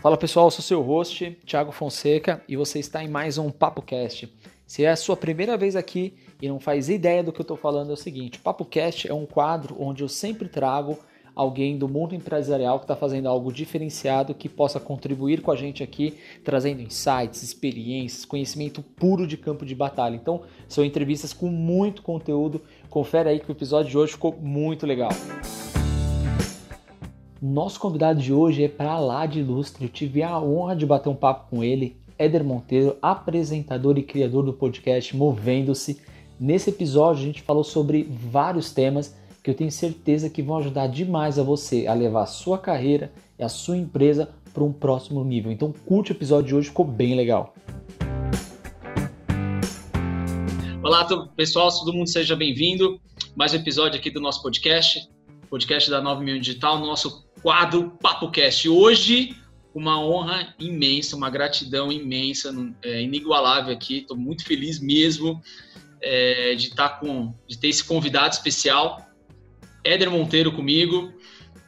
Fala pessoal, sou seu host, Thiago Fonseca, e você está em mais um PapoCast. Se é a sua primeira vez aqui e não faz ideia do que eu estou falando, é o seguinte: PapoCast é um quadro onde eu sempre trago alguém do mundo empresarial que está fazendo algo diferenciado que possa contribuir com a gente aqui, trazendo insights, experiências, conhecimento puro de campo de batalha. Então, são entrevistas com muito conteúdo. Confere aí que o episódio de hoje ficou muito legal. Nosso convidado de hoje é para lá de ilustre. Eu tive a honra de bater um papo com ele, Éder Monteiro, apresentador e criador do podcast Movendo-se. Nesse episódio a gente falou sobre vários temas que eu tenho certeza que vão ajudar demais a você a levar a sua carreira e a sua empresa para um próximo nível. Então curte o episódio de hoje, ficou bem legal. Olá, pessoal, todo mundo seja bem-vindo. Mais um episódio aqui do nosso podcast, podcast da 9 Mil Digital, nosso quadro PapoCast. Hoje, uma honra imensa, uma gratidão imensa, é, inigualável aqui. Estou muito feliz mesmo é, de estar tá com, de ter esse convidado especial, Éder Monteiro comigo.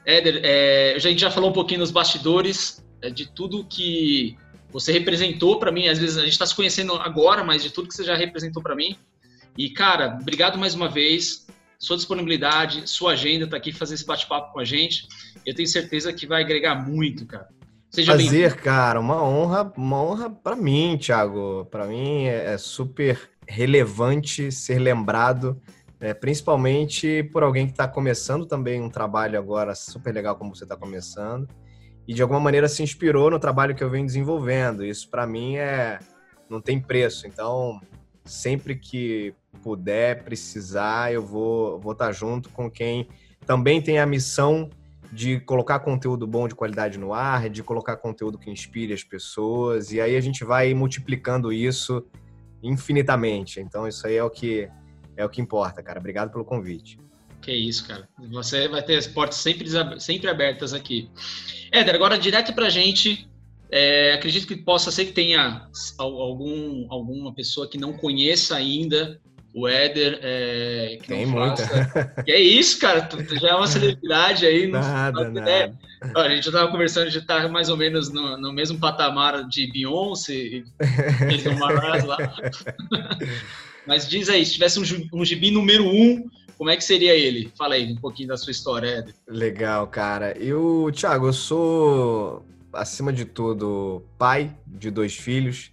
Éder, é, a gente já falou um pouquinho nos bastidores é, de tudo que você representou para mim. Às vezes a gente está se conhecendo agora, mas de tudo que você já representou para mim. E cara, obrigado mais uma vez sua disponibilidade, sua agenda está aqui fazer esse bate-papo com a gente. Eu tenho certeza que vai agregar muito, cara. Seja Prazer, cara, uma honra, uma honra para mim, Thiago. Para mim é, é super relevante ser lembrado, é, principalmente por alguém que está começando também um trabalho agora super legal como você está começando e de alguma maneira se inspirou no trabalho que eu venho desenvolvendo. Isso para mim é não tem preço. Então, sempre que puder, precisar, eu vou vou estar tá junto com quem também tem a missão de colocar conteúdo bom de qualidade no ar, de colocar conteúdo que inspire as pessoas, e aí a gente vai multiplicando isso infinitamente. Então isso aí é o que é o que importa, cara. Obrigado pelo convite. Que isso, cara. Você vai ter as portas sempre, sempre abertas aqui. Éder, agora direto pra gente. É, acredito que possa ser que tenha algum, alguma pessoa que não conheça ainda o Éder, é, que Tem muita. É isso, cara, tu, tu, já é uma celebridade aí. Nada, nada. a gente já estava conversando, de estar tá mais ou menos no, no mesmo patamar de Beyoncé e lá. Mas diz aí, se tivesse um, um gibi número um, como é que seria ele? Fala aí um pouquinho da sua história, Éder. Legal, cara. Eu, Thiago, eu sou, acima de tudo, pai de dois filhos.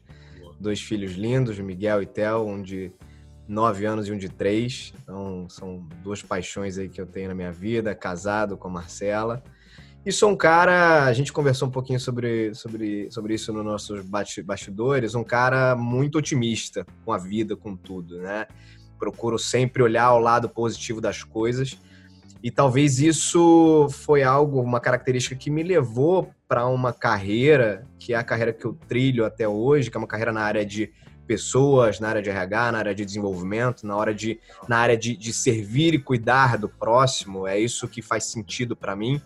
Dois filhos lindos, Miguel e Theo, onde nove anos e um de três. Então, são duas paixões aí que eu tenho na minha vida, casado com a Marcela. E sou um cara, a gente conversou um pouquinho sobre, sobre, sobre isso nos nossos bastidores, um cara muito otimista com a vida, com tudo, né? Procuro sempre olhar ao lado positivo das coisas. E talvez isso foi algo, uma característica que me levou para uma carreira, que é a carreira que eu trilho até hoje, que é uma carreira na área de pessoas, na área de RH, na área de desenvolvimento, na, hora de, na área de, de servir e cuidar do próximo. É isso que faz sentido para mim,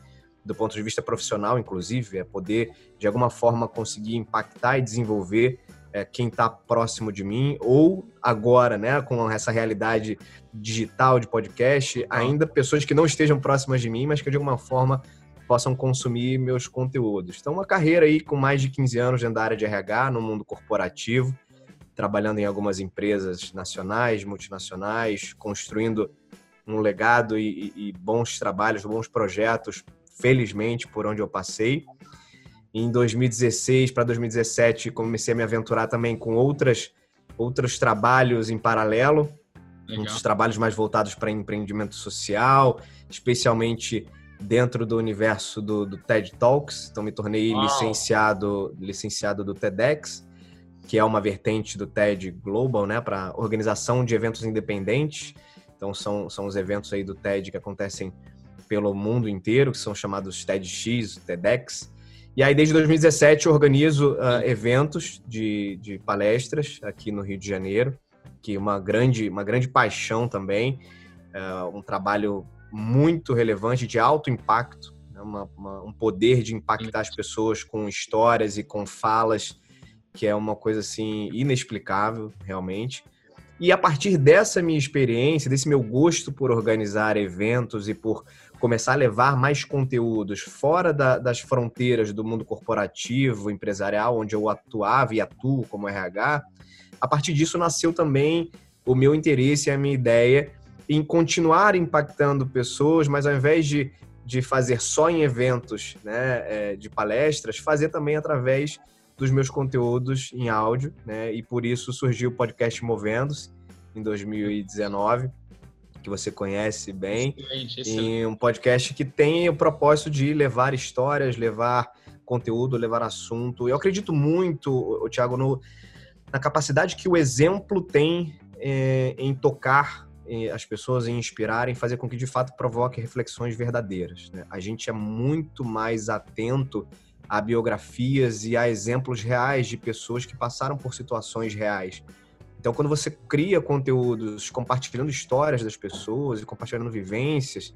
do ponto de vista profissional, inclusive, é poder, de alguma forma, conseguir impactar e desenvolver é, quem está próximo de mim, ou agora, né, com essa realidade digital de podcast, ainda pessoas que não estejam próximas de mim, mas que de alguma forma possam consumir meus conteúdos. Então, uma carreira aí com mais de 15 anos dentro da área de RH, no mundo corporativo, trabalhando em algumas empresas nacionais, multinacionais, construindo um legado e, e, e bons trabalhos, bons projetos, felizmente, por onde eu passei. Em 2016 para 2017, comecei a me aventurar também com outras, outros trabalhos em paralelo, Legal. trabalhos mais voltados para empreendimento social, especialmente dentro do universo do, do TED Talks. Então, me tornei licenciado, licenciado do TEDx que é uma vertente do TED Global, né, para organização de eventos independentes. Então são, são os eventos aí do TED que acontecem pelo mundo inteiro, que são chamados TEDx, TEDx. E aí desde 2017 eu organizo uh, eventos de, de palestras aqui no Rio de Janeiro, que é uma grande, uma grande paixão também, uh, um trabalho muito relevante, de alto impacto, né, uma, uma, um poder de impactar as pessoas com histórias e com falas que é uma coisa assim inexplicável, realmente. E a partir dessa minha experiência, desse meu gosto por organizar eventos e por começar a levar mais conteúdos fora da, das fronteiras do mundo corporativo, empresarial, onde eu atuava e atuo como RH, a partir disso nasceu também o meu interesse e a minha ideia em continuar impactando pessoas, mas ao invés de, de fazer só em eventos né, é, de palestras, fazer também através dos meus conteúdos em áudio, né? E por isso surgiu o podcast Movendo-se em 2019, que você conhece bem, excelente, excelente. e um podcast que tem o propósito de levar histórias, levar conteúdo, levar assunto. Eu acredito muito, Tiago, no, na capacidade que o exemplo tem é, em tocar é, as pessoas, em inspirar, em fazer com que de fato provoque reflexões verdadeiras. Né? A gente é muito mais atento a biografias e a exemplos reais de pessoas que passaram por situações reais. Então, quando você cria conteúdos compartilhando histórias das pessoas e compartilhando vivências,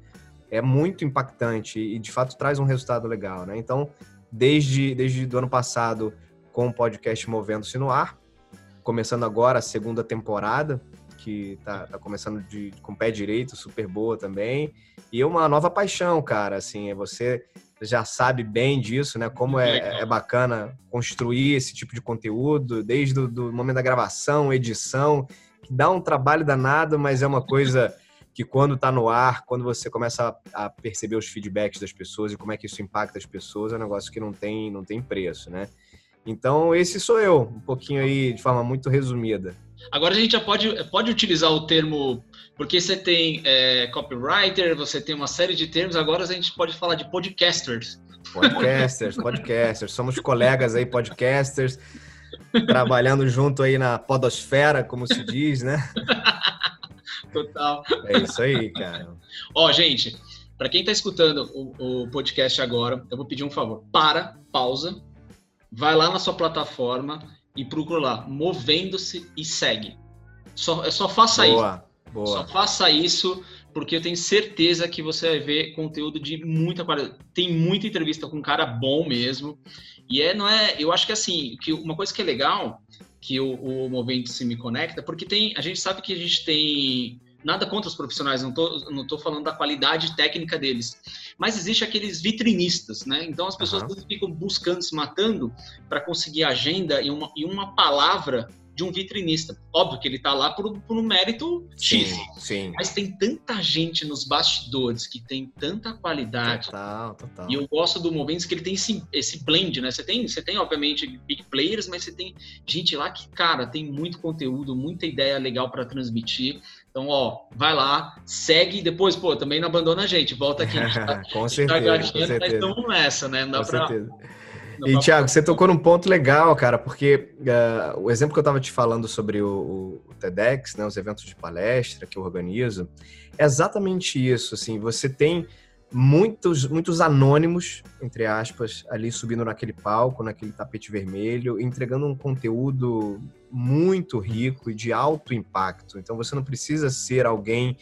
é muito impactante e, de fato, traz um resultado legal, né? Então, desde, desde o ano passado, com o podcast Movendo-se no Ar, começando agora a segunda temporada, que tá, tá começando de, com pé direito, super boa também. E uma nova paixão, cara, assim, é você já sabe bem disso, né? Como é, é, bacana construir esse tipo de conteúdo, desde o do momento da gravação, edição, que dá um trabalho danado, mas é uma coisa que quando está no ar, quando você começa a, perceber os feedbacks das pessoas e como é que isso impacta as pessoas, é um negócio que não tem, não tem preço, né? Então, esse sou eu, um pouquinho aí de forma muito resumida. Agora a gente já pode, pode utilizar o termo, porque você tem é, copywriter, você tem uma série de termos, agora a gente pode falar de podcasters. Podcasters, podcasters. Somos colegas aí, podcasters, trabalhando junto aí na podosfera, como se diz, né? Total. É isso aí, cara. Ó, gente, para quem está escutando o, o podcast agora, eu vou pedir um favor. Para, pausa, vai lá na sua plataforma e procura lá, movendo-se e segue. Só, só faça boa, isso. Boa. Só faça isso, porque eu tenho certeza que você vai ver conteúdo de muita qualidade. Tem muita entrevista com um cara bom mesmo. E é, não é. Eu acho que assim, que uma coisa que é legal, que o, o Movendo-se me conecta, porque tem. A gente sabe que a gente tem nada contra os profissionais, não tô, não tô falando da qualidade técnica deles, mas existe aqueles vitrinistas, né? Então as pessoas uhum. ficam buscando, se matando para conseguir agenda e uma, e uma palavra de um vitrinista. Óbvio que ele está lá por, por, um mérito X. Sim, sim. Mas tem tanta gente nos bastidores que tem tanta qualidade. Total, total. E eu gosto do Moventos que ele tem esse, esse blend, né? Você tem, você tem, obviamente, big players, mas você tem gente lá que, cara, tem muito conteúdo, muita ideia legal para transmitir. Então, ó, vai lá, segue e depois, pô, também não abandona a gente, volta aqui. Gente tá, com certeza, tá com certeza. mas estamos nessa, né? Não dá com pra, certeza. E, Thiago, você tocou num ponto legal, cara, porque uh, o exemplo que eu estava te falando sobre o, o, TEDx, né, os eventos de palestra que eu organizo, é exatamente isso. Assim, você tem muitos, muitos anônimos, entre aspas, ali subindo naquele palco, naquele tapete vermelho, entregando um conteúdo muito rico e de alto impacto. Então, você não precisa ser alguém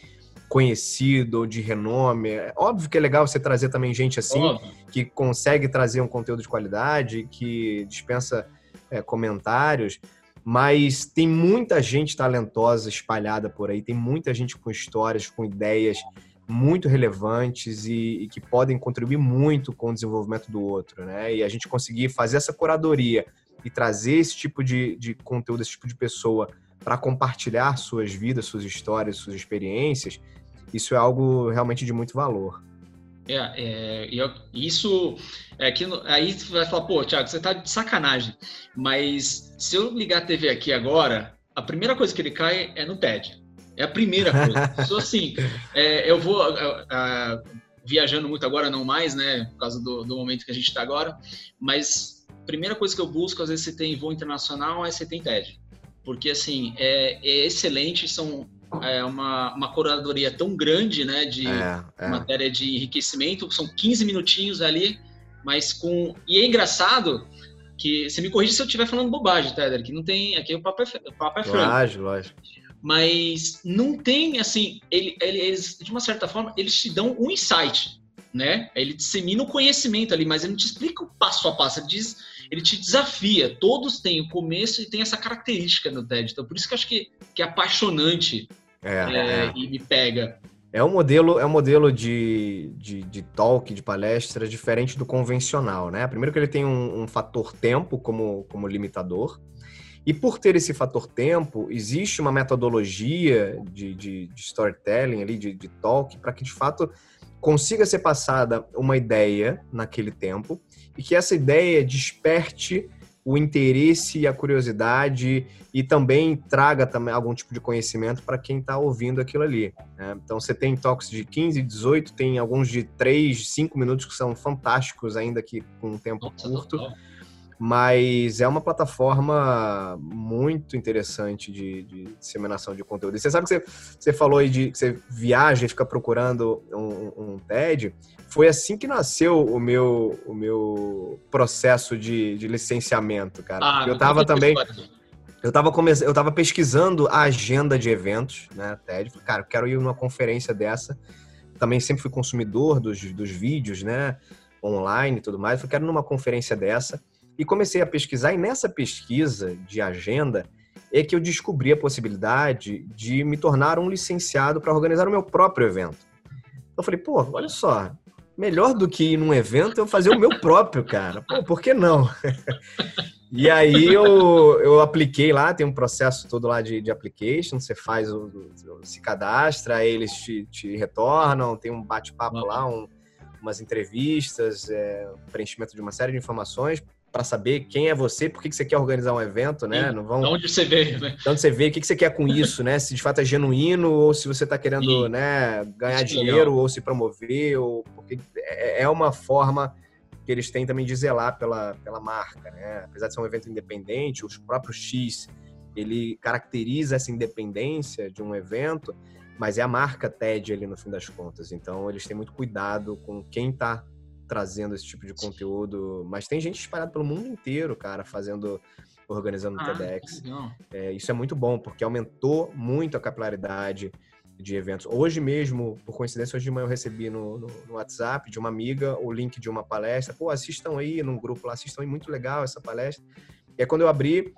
conhecido ou de renome. É óbvio que é legal você trazer também gente assim, Óbvio. que consegue trazer um conteúdo de qualidade, que dispensa é, comentários, mas tem muita gente talentosa espalhada por aí, tem muita gente com histórias, com ideias muito relevantes e, e, que podem contribuir muito com o desenvolvimento do outro, né? E a gente conseguir fazer essa curadoria e trazer esse tipo de, de conteúdo, esse tipo de pessoa para compartilhar suas vidas, suas histórias, suas experiências, isso é algo realmente de muito valor. É, é eu, isso é que aí você vai falar, pô, Thiago, você tá de sacanagem. Mas se eu ligar a TV aqui agora, a primeira coisa que ele cai é no TED. É a primeira coisa. Só assim, é, eu vou viajando muito agora, não mais, né? Por causa do, do momento que a gente está agora. Mas a primeira coisa que eu busco, às vezes você tem voo internacional, aí você tem TED. Porque, assim, é, é excelente, são é uma, uma curadoria tão grande, né, de é, é. matéria de enriquecimento, são 15 minutinhos ali, mas com... E é engraçado que, você me corrige se eu estiver falando bobagem, tá, que não tem... Aqui o papo é, o papo é franco. Lógico, lógico. Mas não tem, assim, ele, eles, de uma certa forma, eles te dão um insight. né? Ele dissemina o conhecimento ali, mas ele não te explica o passo a passo, ele, diz, ele te desafia. Todos têm o começo e tem essa característica no TED. Então, por isso que eu acho que, que é apaixonante é, é, é. e me pega. É um modelo, é um modelo de, de, de, talk, de palestra, diferente do convencional, né? Primeiro que ele tem um, um fator tempo como, como limitador. E por ter esse fator tempo, existe uma metodologia de, de, de storytelling ali, de, de talk, para que de fato consiga ser passada uma ideia naquele tempo e que essa ideia desperte o interesse e a curiosidade e também traga também algum tipo de conhecimento para quem está ouvindo aquilo ali. Né? Então você tem toques de 15, 18, tem alguns de 3, 5 minutos que são fantásticos ainda que com um tempo Nossa, curto. Total mas é uma plataforma muito interessante de, de, disseminação de conteúdo. E você sabe que você, você falou aí de que você viaja e fica procurando um, um TED. Foi assim que nasceu o meu, o meu processo de, de licenciamento, cara. Ah, eu tava também. Eu tava, come... eu tava pesquisando a agenda de eventos, né, TED. Cara, eu quero ir numa conferência dessa. Também sempre fui consumidor dos, dos vídeos, né, online e tudo mais. Falei, quero ir numa conferência dessa e comecei a pesquisar, e nessa pesquisa de agenda é que eu descobri a possibilidade de me tornar um licenciado para organizar o meu próprio evento. Eu falei, pô, olha só, melhor do que ir num evento eu fazer o meu próprio, cara. Pô, por que não? e aí eu, eu apliquei lá, tem um processo todo lá de, de application, você faz o, o se cadastra, aí eles te, te retornam, tem um bate-papo lá, um, umas entrevistas, é, preenchimento de uma série de informações para saber quem é você, por que, que você quer organizar um evento, né? Sim, Não vão... De onde você veio, né? De onde você veio, o que, que você quer com isso, né? Se de fato é genuíno ou se você está querendo né, ganhar dinheiro legal. ou se promover, ou porque é, é uma forma que eles têm também de zelar pela, pela marca, né? Apesar de ser um evento independente, os próprios X, ele caracteriza essa independência de um evento, mas é a marca TED ali no fim das contas. Então eles têm muito cuidado com quem está trazendo esse tipo de conteúdo. Mas tem gente espalhada pelo mundo inteiro, cara, fazendo, organizando ah, TEDx. É, isso é muito bom, porque aumentou muito a capilaridade de eventos. Hoje mesmo, por coincidência, hoje de manhã eu recebi no, no, no, WhatsApp de uma amiga o link de uma palestra. Pô, assistam aí num grupo lá, assistam aí, muito legal essa palestra. E aí quando eu abri,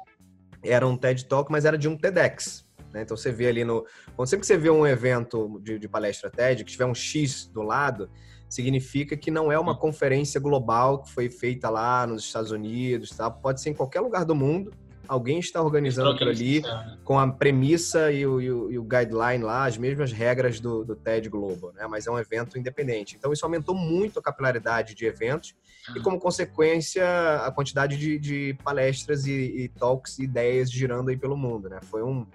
era um TED Talk, mas era de um TEDx. Né? Então você vê ali no. Quando sempre que você vê um evento de, de palestra TED, que tiver um X do lado, significa que não é uma conferência global que foi feita lá nos Estados Unidos, tá? Pode ser em qualquer lugar do mundo. Alguém está organizando aquilo ali com a premissa e o, e, o, e o, guideline lá, as mesmas regras do, do TED Global, né? Mas é um evento independente. Então isso aumentou muito a capilaridade de eventos e, como consequência, a quantidade de, de palestras e, e talks e ideias girando aí pelo mundo, né? Foi um,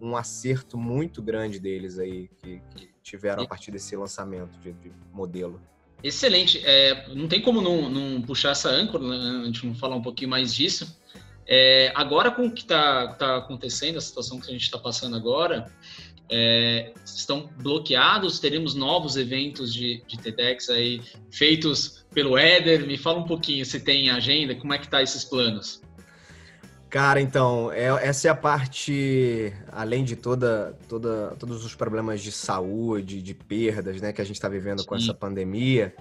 um acerto muito grande deles aí que, que tiveram a partir desse lançamento de, de modelo. Excelente. É, não tem como não, não, puxar essa âncora, né? a gente não falar um pouquinho mais disso. É, agora com o que está tá acontecendo, a situação que a gente está passando agora, é, estão bloqueados, teremos novos eventos de, de TEDx aí feitos pelo Éder. Me fala um pouquinho se tem agenda, como é que tá esses planos? Cara, então, é, essa é a parte, além de toda, toda, todos os problemas de saúde, de perdas, né, que a gente está vivendo Sim. com essa pandemia,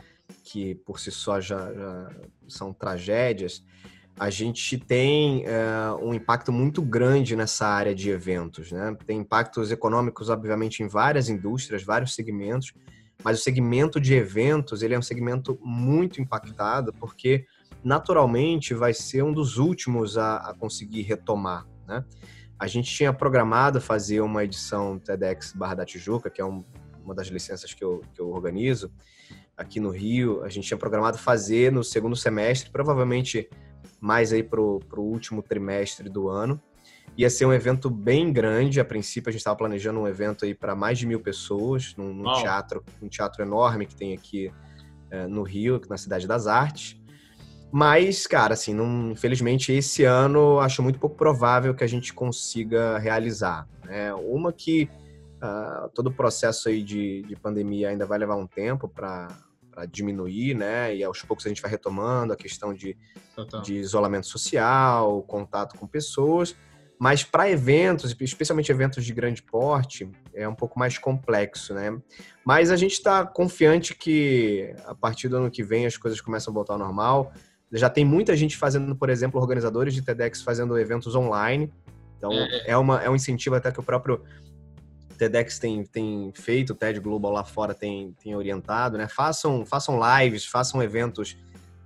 que por si só já, já são tragédias, a gente tem é, um impacto muito grande nessa área de eventos, né? Tem impactos econômicos, obviamente, em várias indústrias, vários segmentos, mas o segmento de eventos, ele é um segmento muito impactado, porque naturalmente vai ser um dos últimos a, a conseguir retomar, né? A gente tinha programado fazer uma edição TEDx Barra da Tijuca, que é um, uma das licenças que eu, que eu organizo aqui no Rio. A gente tinha programado fazer no segundo semestre, provavelmente mais aí para o último trimestre do ano. Ia ser um evento bem grande. A princípio, a gente estava planejando um evento aí para mais de mil pessoas, num, num oh. teatro, um teatro enorme que tem aqui é, no Rio, na Cidade das Artes. Mas, cara, assim, não, infelizmente esse ano acho muito pouco provável que a gente consiga realizar. Né? Uma que uh, todo o processo aí de, de pandemia ainda vai levar um tempo para diminuir, né? E aos poucos a gente vai retomando a questão de, de isolamento social, contato com pessoas. Mas para eventos, especialmente eventos de grande porte, é um pouco mais complexo, né? Mas a gente está confiante que a partir do ano que vem as coisas começam a voltar ao normal. Já tem muita gente fazendo, por exemplo, organizadores de TEDx fazendo eventos online. Então, é, é uma, é um incentivo até que o próprio TEDx tem, tem feito, o TED Global lá fora tem, tem orientado, né? Façam, façam lives, façam eventos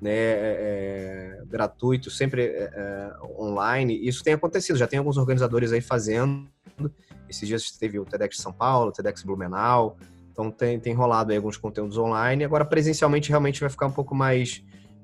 né, é, é, gratuito, sempre é, é, online. Isso tem acontecido, já tem alguns organizadores aí fazendo. Esses dias teve o TEDx São Paulo, o TEDx Blumenau. Então tem, tem rolado aí alguns conteúdos online. Agora, presencialmente, realmente vai ficar um pouco mais,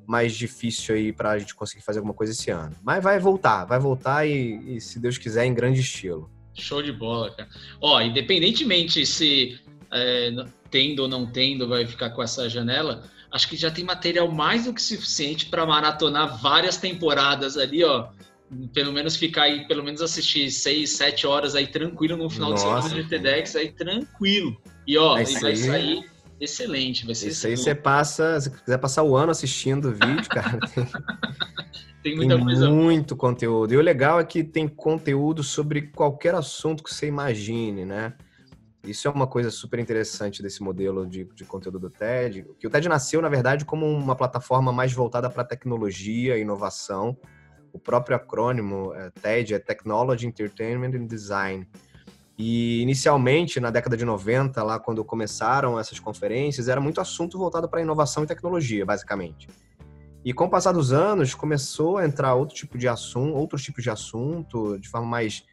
mais difícil aí para a gente conseguir fazer alguma coisa esse ano. Mas vai voltar, vai voltar e, e, se Deus quiser, em grande estilo. Show de bola, cara. Ó, independentemente se é, tendo ou não tendo, vai ficar com essa janela acho que já tem material mais do que suficiente para maratonar várias temporadas ali, ó. Pelo menos ficar aí, pelo menos assistir seis, sete horas aí tranquilo no final Nossa, de semana de TEDx aí tranquilo. E ó, é vai sair excelente, vai ser Isso aí você passa, se quiser passar o ano assistindo o vídeo, cara, tem, tem muita tem coisa. muito conteúdo. E o legal é que tem conteúdo sobre qualquer assunto que você imagine, né? Isso é uma coisa super interessante desse modelo de, de conteúdo do TED, que o TED nasceu, na verdade, como uma plataforma mais voltada para tecnologia e inovação. O próprio acrônimo é, TED é Technology, Entertainment and Design. E inicialmente, na década de 90, lá quando começaram essas conferências, era muito assunto voltado para inovação e tecnologia, basicamente. E com o passar dos anos, começou a entrar outro tipo de assunto, outros tipos de assunto, de forma mais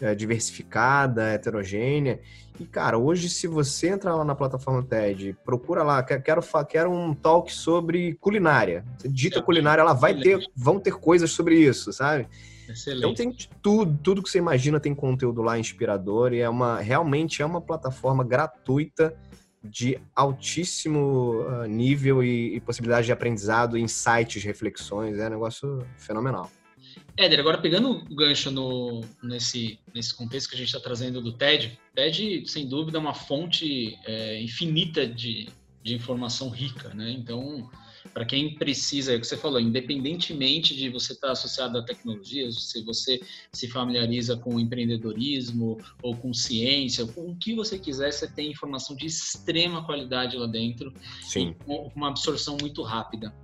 é, diversificada, heterogênea. E, cara, hoje, se você entrar lá na plataforma TED, procura lá, quero, quero um talk sobre culinária. Você digita culinária, ela vai ter, vão ter coisas sobre isso, sabe? Excelente. Então tem tudo, tudo que você imagina tem conteúdo lá inspirador e é uma realmente é uma plataforma gratuita de altíssimo uh, nível e, e possibilidade de aprendizado, insights, reflexões, é um negócio fenomenal. Éder, agora pegando o gancho no, nesse, nesse contexto que a gente está trazendo do TED, TED, sem dúvida, é uma fonte é, infinita de, de informação rica, né? Então, para quem precisa, é o que você falou, independentemente de você estar tá associado à tecnologia, se você se familiariza com empreendedorismo ou com ciência, com o que você quiser, você tem informação de extrema qualidade lá dentro, Sim. com uma absorção muito rápida.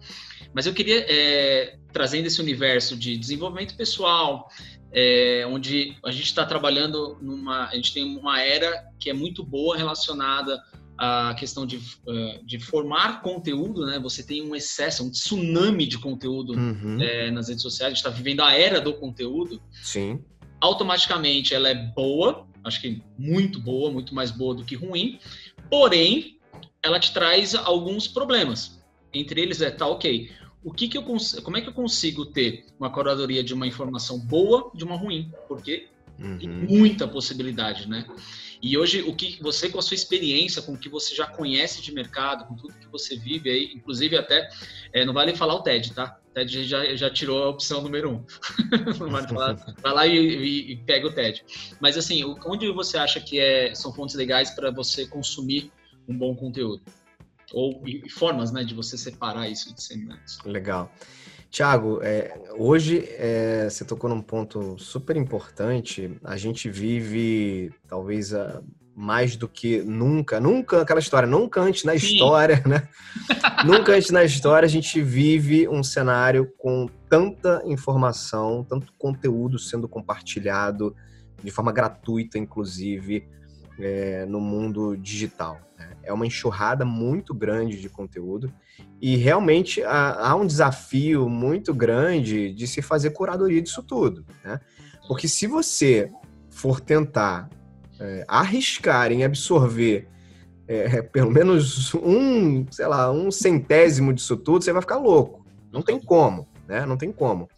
Mas eu queria, é, trazendo esse universo de desenvolvimento pessoal, é, onde a gente está trabalhando numa. A gente tem uma era que é muito boa relacionada à questão de, é, de formar conteúdo, né? Você tem um excesso, um tsunami de conteúdo uhum. é, nas redes sociais, a gente está vivendo a era do conteúdo. Sim. Automaticamente ela é boa, acho que muito boa, muito mais boa do que ruim, porém ela te traz alguns problemas entre eles é, tá, ok, o que que eu como é que eu consigo ter uma curadoria de uma informação boa de uma ruim? Porque uhum. tem muita possibilidade, né? E hoje, o que você, com a sua experiência, com o que você já conhece de mercado, com tudo que você vive aí, inclusive até, é, não vale falar o TED, tá? O TED já, já tirou a opção número um. não vale falar, vai lá e, e, e, pega o TED. Mas assim, onde você acha que é, são fontes legais para você consumir um bom conteúdo? ou e formas né, de você separar isso de seminários. Legal. Tiago, é, hoje é, você tocou num ponto super importante. A gente vive, talvez, a, mais do que nunca, nunca aquela história, nunca antes na Sim. história, né? nunca antes na história a gente vive um cenário com tanta informação, tanto conteúdo sendo compartilhado de forma gratuita, inclusive, é, no mundo digital. Né? É uma enxurrada muito grande de conteúdo e realmente há, há, um desafio muito grande de se fazer curadoria disso tudo. Né? Porque se você for tentar é, arriscar em absorver é, pelo menos um, sei lá, um centésimo disso tudo, você vai ficar louco. Não tem como, né? Não tem como.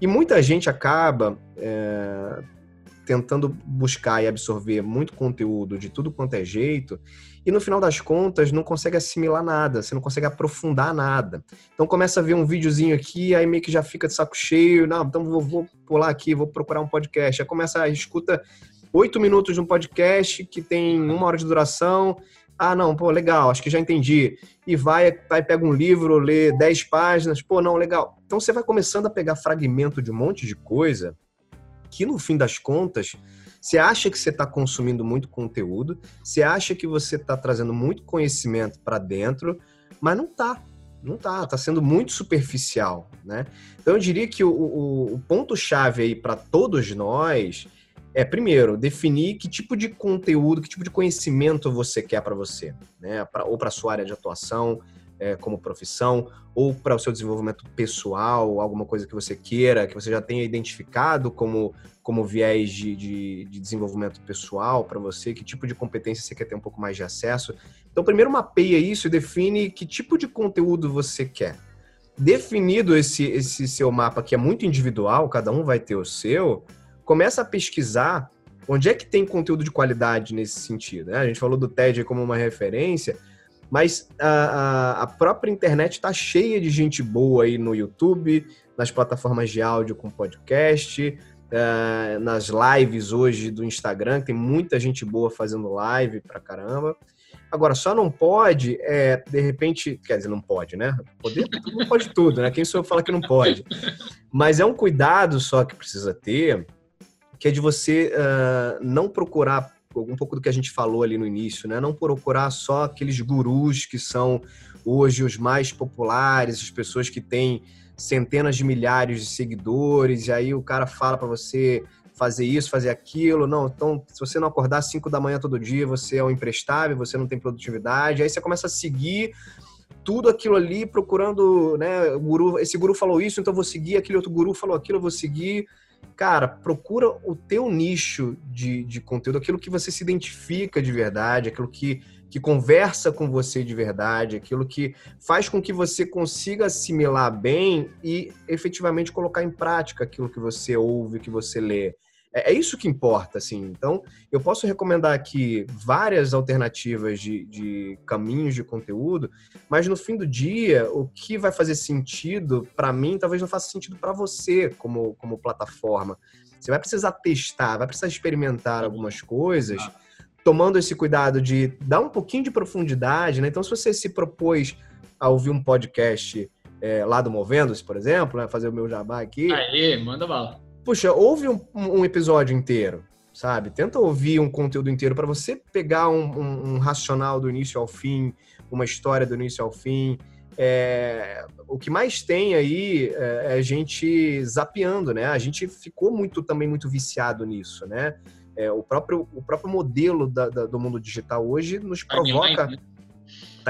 E muita gente acaba é, tentando buscar e absorver muito conteúdo de tudo quanto é jeito, e no final das contas não consegue assimilar nada, você não consegue aprofundar nada. Então começa a ver um videozinho aqui, aí meio que já fica de saco cheio, não, então vou, vou pular aqui, vou procurar um podcast. Aí começa a escuta oito minutos de um podcast que tem uma hora de duração, ah, não, pô, legal, acho que já entendi. E vai, vai pega um livro, lê dez páginas, pô, não, legal. Então você vai começando a pegar fragmento de um monte de coisa que no fim das contas, você acha que você está consumindo muito conteúdo, você acha que você está trazendo muito conhecimento para dentro, mas não está. Não está, está sendo muito superficial, né? Então eu diria que o, o, o ponto-chave aí para todos nós é, primeiro, definir que tipo de conteúdo, que tipo de conhecimento você quer para você, né? Pra, ou para sua área de atuação, é, como profissão, ou para o seu desenvolvimento pessoal, alguma coisa que você queira, que você já tenha identificado como, como viés de, de, de desenvolvimento pessoal para você, que tipo de competência você quer ter um pouco mais de acesso. Então, primeiro mapeia isso e define que tipo de conteúdo você quer. Definido esse, esse seu mapa, que é muito individual, cada um vai ter o seu, começa a pesquisar onde é que tem conteúdo de qualidade nesse sentido. Né? A gente falou do TED como uma referência, mas a, a, própria internet está cheia de gente boa aí no YouTube, nas plataformas de áudio com podcast, uh, nas lives hoje do Instagram, tem muita gente boa fazendo live pra caramba. Agora, só não pode, é, de repente, quer dizer, não pode, né? Poder não pode tudo, né? Quem sou eu falar que não pode? Mas é um cuidado só que precisa ter, que é de você uh, não procurar um pouco do que a gente falou ali no início, né? Não procurar só aqueles gurus que são hoje os mais populares, as pessoas que têm centenas de milhares de seguidores, e aí o cara fala para você fazer isso, fazer aquilo. Não, então, se você não acordar às 5 da manhã todo dia, você é um imprestável, você não tem produtividade. Aí você começa a seguir tudo aquilo ali, procurando, né? O guru, esse guru falou isso, então vou seguir. Aquele outro guru falou aquilo, eu vou seguir cara, procura o teu nicho de, de conteúdo, aquilo que você se identifica de verdade, aquilo que, que conversa com você de verdade, aquilo que faz com que você consiga assimilar bem e efetivamente colocar em prática aquilo que você ouve, que você lê. É, é isso que importa, assim. Então, eu posso recomendar aqui várias alternativas de, de caminhos de conteúdo, mas no fim do dia, o que vai fazer sentido para mim, talvez não faça sentido para você como, como plataforma. Você vai precisar testar, vai precisar experimentar algumas coisas, tomando esse cuidado de dar um pouquinho de profundidade, né? Então, se você se propôs a ouvir um podcast é, lá do Movendo-se, por exemplo, né? fazer o meu jabá aqui. Aê, manda bala puxa, ouve um, um episódio inteiro, sabe? Tenta ouvir um conteúdo inteiro para você pegar um, um, um, racional do início ao fim, uma história do início ao fim. É, o que mais tem aí é, é a gente zapeando, né? A gente ficou muito também muito viciado nisso, né? É, o, próprio, o próprio modelo da, da, do mundo digital hoje nos provoca. Né?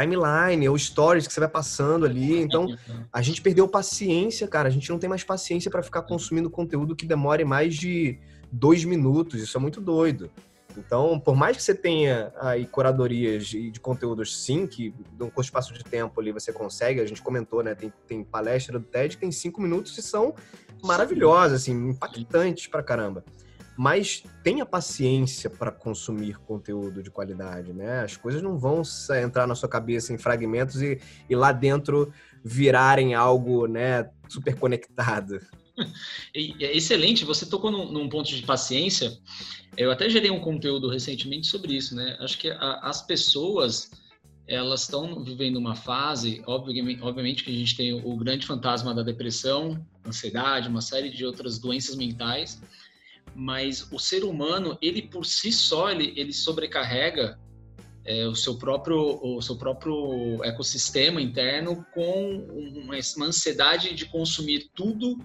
Timeline, ou stories que você vai passando ali. Então, a gente perdeu paciência, cara. A gente não tem mais paciência para ficar consumindo conteúdo que demore mais de dois minutos. Isso é muito doido. Então, por mais que você tenha aí curadorias de, de conteúdos, sim, que num curto espaço de tempo ali você consegue, a gente comentou, né? Tem, tem palestra do TED que tem cinco minutos e são maravilhosas, assim, impactantes pra caramba mas tenha paciência para consumir conteúdo de qualidade, né? As coisas não vão entrar na sua cabeça em fragmentos e, e lá dentro virarem algo, né, super conectado. É excelente, você tocou num, num, ponto de paciência. Eu até gerei um conteúdo recentemente sobre isso, né? Acho que a, as pessoas elas estão vivendo uma fase, obviamente, que a gente tem o grande fantasma da depressão, ansiedade, uma série de outras doenças mentais mas o ser humano, ele por si só, ele, ele sobrecarrega é, o, seu próprio, o seu próprio ecossistema interno com uma, ansiedade de consumir tudo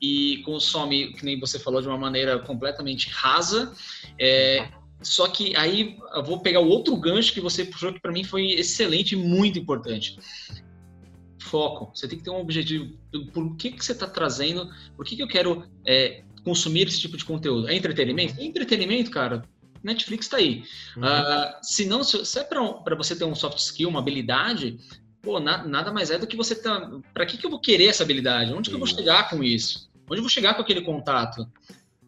e consome, que nem você falou, de uma maneira completamente rasa. É, só que aí eu vou pegar o outro gancho que você puxou, que para mim foi excelente e muito importante. Foco. Você tem que ter um objetivo. Por que, que você está trazendo? Por que, que eu quero é, consumir esse tipo de conteúdo? É entretenimento? É entretenimento, cara. Netflix está aí. Uhum. Uh, se não, se, se é para você ter um soft skill, uma habilidade, pô, na, nada mais é do que você tá. Para que, que eu vou querer essa habilidade? Onde que eu vou chegar com isso? Onde eu vou chegar com aquele contato?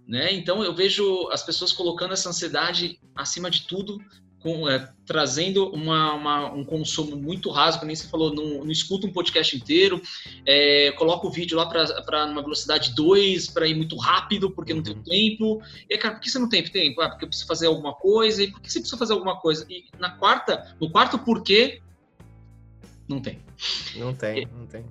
Né? Então eu vejo as pessoas colocando essa ansiedade acima de tudo com, é, trazendo uma, uma, um consumo muito raso, nem você falou, não, não escuta um podcast inteiro, é, coloca o vídeo lá para uma velocidade 2, para ir muito rápido, porque não tem uhum. tempo. E, cara, por que você não tem tempo? Ah, porque eu preciso fazer alguma coisa. E por que você precisa fazer alguma coisa? E na quarta, no quarto porquê, não tem. Não tem, não tem.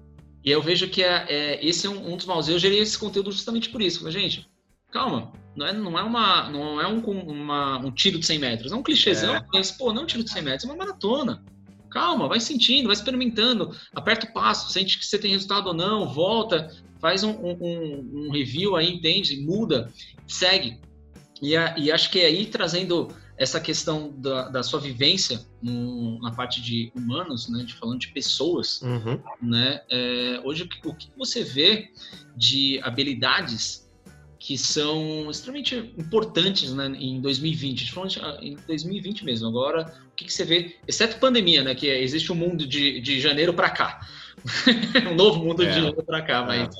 E eu vejo que é, é esse é um, um dos maus. Eu gerei esse conteúdo justamente por isso. Mas, gente, calma, não é, não é, uma, não é um, uma, um tiro de 100 metros, é um clichêzão, é. mas, pô, não é um tiro de 100 metros, é uma maratona. Calma, vai sentindo, vai experimentando, aperta o passo, sente que você tem resultado ou não, volta, faz um, um, um review aí, entende? Muda, segue. E, a, e acho que é aí trazendo essa questão da, da sua vivência no, na parte de humanos, né, de falando de pessoas, uhum. né, é, hoje o que você vê de habilidades que são extremamente importantes né, em 2020, falando em 2020 mesmo. Agora, o que, que, você vê, exceto pandemia, né, que é, existe um mundo de, de janeiro para cá, um novo mundo é. de janeiro para cá, mas é.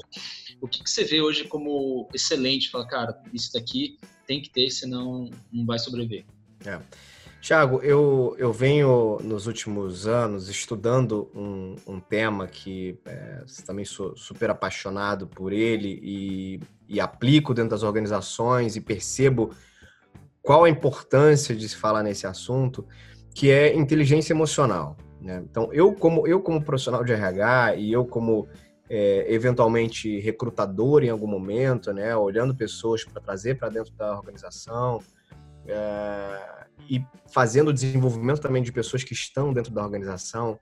o que, que, você vê hoje como excelente? Fala, cara, isso daqui tem que ter, senão não vai sobreviver. É. Tiago, eu, eu venho nos últimos anos estudando um, um tema que é, também sou super apaixonado por ele e, e aplico dentro das organizações e percebo qual a importância de se falar nesse assunto, que é inteligência emocional. Né? Então, eu como, eu como profissional de RH e eu como é, eventualmente recrutador em algum momento, né, olhando pessoas para trazer para dentro da organização, é, e fazendo desenvolvimento também de pessoas que estão dentro da organização,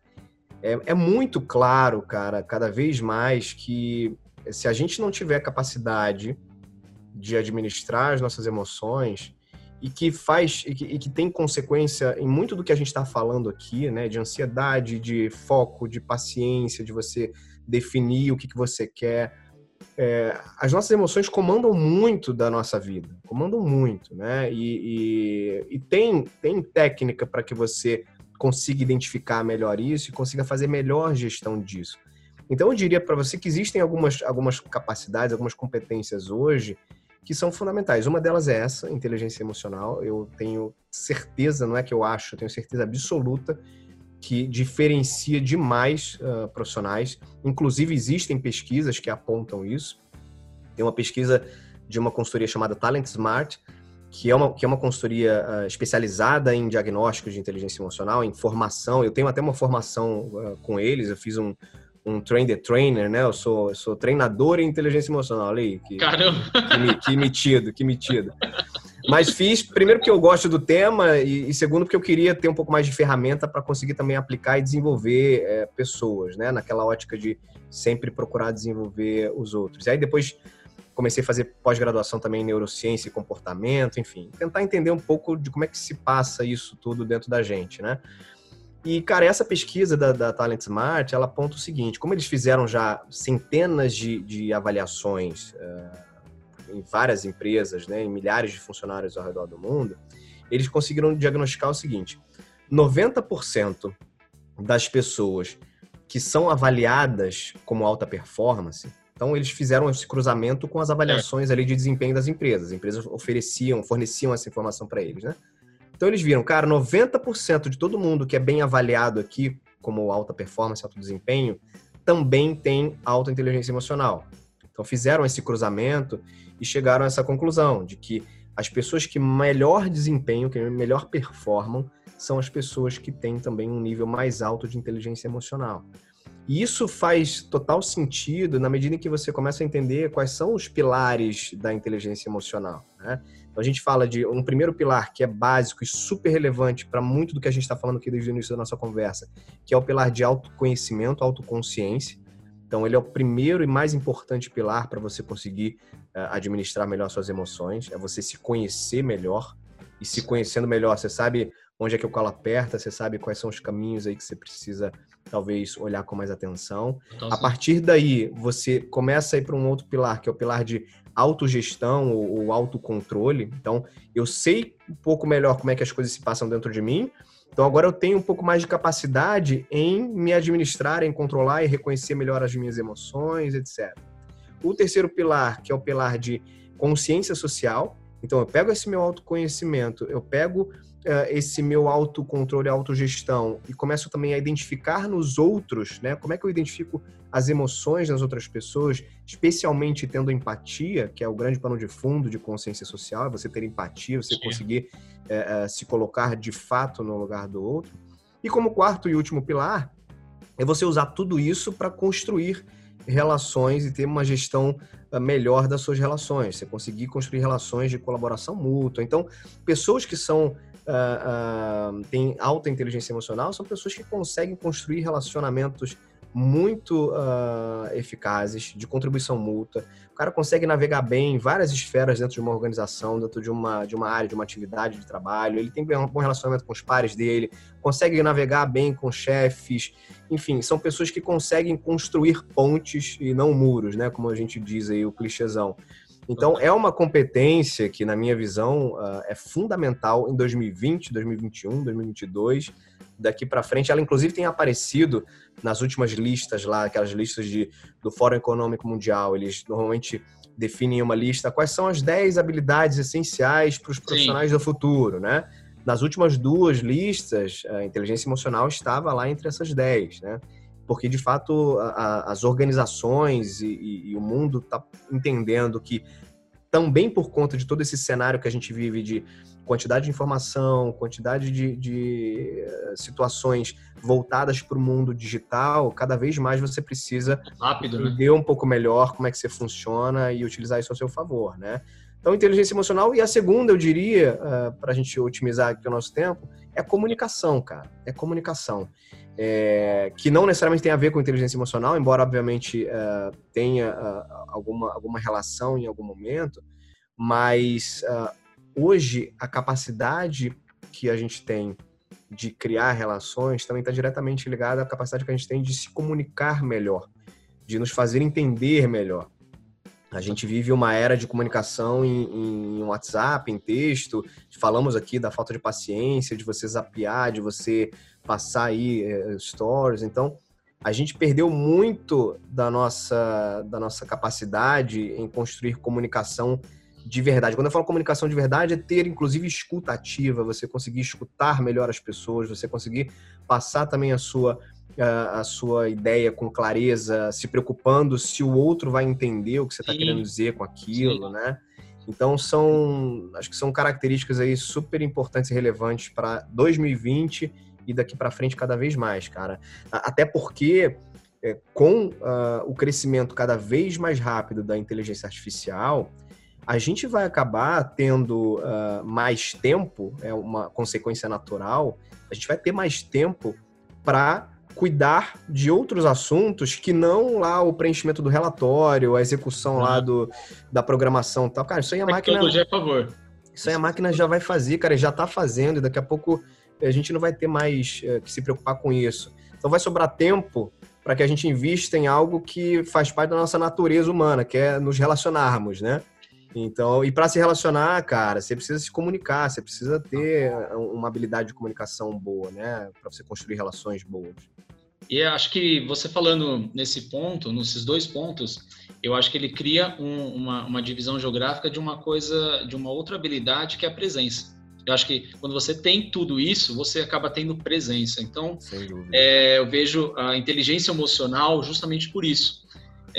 é, é, muito claro, cara, cada vez mais que se a gente não tiver capacidade de administrar as nossas emoções e que faz e que, e que tem consequência em muito do que a gente está falando aqui, né, de ansiedade, de foco, de paciência, de você definir o que, que você quer, é, as nossas emoções comandam muito da nossa vida, comandam muito, né? E, e, e tem, tem técnica para que você consiga identificar melhor isso e consiga fazer melhor gestão disso. Então, eu diria para você que existem algumas, algumas capacidades, algumas competências hoje que são fundamentais. Uma delas é essa, inteligência emocional. Eu tenho certeza, não é que eu acho, eu tenho certeza absoluta que diferencia demais uh, profissionais. Inclusive, existem pesquisas que apontam isso. Tem uma pesquisa de uma consultoria chamada Talent Smart, que é uma, que é uma consultoria uh, especializada em diagnósticos de inteligência emocional, em formação. Eu tenho até uma formação uh, com eles, eu fiz um, um train the trainer, né? Eu sou, eu sou treinador em inteligência emocional. Olha aí, que, Caramba! Que, que metido, que metido. Mas fiz, primeiro porque eu gosto do tema e, e segundo porque eu queria ter um pouco mais de ferramenta para conseguir também aplicar e desenvolver é, pessoas, né? Naquela ótica de sempre procurar desenvolver os outros. E aí depois comecei a fazer pós-graduação também em neurociência e comportamento, enfim, tentar entender um pouco de como é que se passa isso tudo dentro da gente, né? E, cara, essa pesquisa da, da Talent Smart, ela aponta o seguinte, como eles fizeram já centenas de, de avaliações uh, em várias empresas, né, em milhares de funcionários ao redor do mundo, eles conseguiram diagnosticar o seguinte: 90% das pessoas que são avaliadas como alta performance, então eles fizeram esse cruzamento com as avaliações ali de desempenho das empresas. As empresas ofereciam, forneciam essa informação para eles, né? Então eles viram, cara, 90% de todo mundo que é bem avaliado aqui como alta performance, alto desempenho, também tem alta inteligência emocional. Então fizeram esse cruzamento e chegaram a essa conclusão de que as pessoas que melhor desempenham, que melhor performam, são as pessoas que têm também um nível mais alto de inteligência emocional. E isso faz total sentido na medida em que você começa a entender quais são os pilares da inteligência emocional. Né? Então a gente fala de um primeiro pilar que é básico e super relevante para muito do que a gente está falando aqui desde o início da nossa conversa, que é o pilar de autoconhecimento, autoconsciência. Então, ele é o primeiro e mais importante pilar para você conseguir uh, administrar melhor suas emoções. É você se conhecer melhor. E se conhecendo melhor, você sabe onde é que o calo aperta, você sabe quais são os caminhos aí que você precisa, talvez, olhar com mais atenção. Então, a partir daí, você começa a ir para um outro pilar, que é o pilar de autogestão ou, ou autocontrole. Então, eu sei um pouco melhor como é que as coisas se passam dentro de mim, então agora eu tenho um pouco mais de capacidade em me administrar, em controlar e reconhecer melhor as minhas emoções, etc. O terceiro pilar, que é o pilar de consciência social. Então eu pego esse meu autoconhecimento, eu pego uh, esse meu autocontrole, autogestão e começo também a identificar nos outros, né? Como é que eu identifico as emoções das outras pessoas, especialmente tendo empatia, que é o grande pano de fundo de consciência social, é você ter empatia, você conseguir uh, uh, se colocar de fato no lugar do outro. E como quarto e último pilar, é você usar tudo isso para construir relações e ter uma gestão melhor das suas relações. Você conseguir construir relações de colaboração mútua. Então, pessoas que são uh, uh, têm alta inteligência emocional são pessoas que conseguem construir relacionamentos muito uh, eficazes, de contribuição mútua. O cara consegue navegar bem em várias esferas dentro de uma organização, dentro de uma, de uma área, de uma atividade de trabalho. Ele tem um bom relacionamento com os pares dele, consegue navegar bem com chefes. Enfim, são pessoas que conseguem construir pontes e não muros, né? Como a gente diz aí, o clichêzão. Então, é uma competência que, na minha visão, uh, é fundamental em 2020, 2021, 2022 daqui para frente. Ela, inclusive, tem aparecido nas últimas listas lá, aquelas listas de, do Fórum Econômico Mundial. Eles normalmente definem uma lista quais são as 10 habilidades essenciais para os profissionais Sim. do futuro, né? Nas últimas duas listas, a inteligência emocional estava lá entre essas 10, né? Porque, de fato, a, as organizações e, e, e o mundo está entendendo que também por conta de todo esse cenário que a gente vive de quantidade de informação, quantidade de, de eh, situações voltadas para o mundo digital, cada vez mais você precisa Rápido, né? entender né? um pouco melhor como é que você funciona e utilizar isso ao seu favor, né? Então, inteligência emocional. E a segunda, eu diria, uh, eh, para a gente otimizar aqui o nosso tempo, é comunicação, cara. É comunicação. É, que não necessariamente tem a ver com inteligência emocional, embora, obviamente, uh, tenha uh, alguma, alguma relação em algum momento, mas hoje a capacidade que a gente tem de criar relações também está diretamente ligada à capacidade que a gente tem de se comunicar melhor, de nos fazer entender melhor. A gente vive uma era de comunicação em, em, WhatsApp, em texto. Falamos aqui da falta de paciência, de você zapear, de você passar aí é, stories. Então, a gente perdeu muito da nossa, da nossa capacidade em construir comunicação de verdade. Quando eu falo comunicação de verdade, é ter, inclusive, escuta ativa, você conseguir escutar melhor as pessoas, você conseguir passar também a sua, a, a sua ideia com clareza, se preocupando se o outro vai entender o que você está querendo dizer com aquilo, Sim. né? Então, são, acho que são características aí super importantes e relevantes para 2020 e daqui para frente cada vez mais, cara. Até porque é, com uh, o crescimento cada vez mais rápido da inteligência artificial, a gente vai acabar tendo uh, mais tempo, é uma consequência natural, a gente vai ter mais tempo para cuidar de outros assuntos que não lá o preenchimento do relatório, a execução uhum. lá do, da programação e tal. Cara, isso aí a máquina. a favor. Isso aí a máquina já vai fazer, cara, já está fazendo, e daqui a pouco a gente não vai ter mais uh, que se preocupar com isso. Então vai sobrar tempo para que a gente invista em algo que faz parte da nossa natureza humana, que é nos relacionarmos, né? Então, e para se relacionar, cara, você precisa se comunicar, você precisa ter uma habilidade de comunicação boa, né? Para você construir relações boas. E acho que você falando nesse ponto, nesses dois pontos, eu acho que ele cria um, uma, uma divisão geográfica de uma coisa, de uma outra habilidade que é a presença. Eu acho que quando você tem tudo isso, você acaba tendo presença. Então, é, eu vejo a inteligência emocional justamente por isso.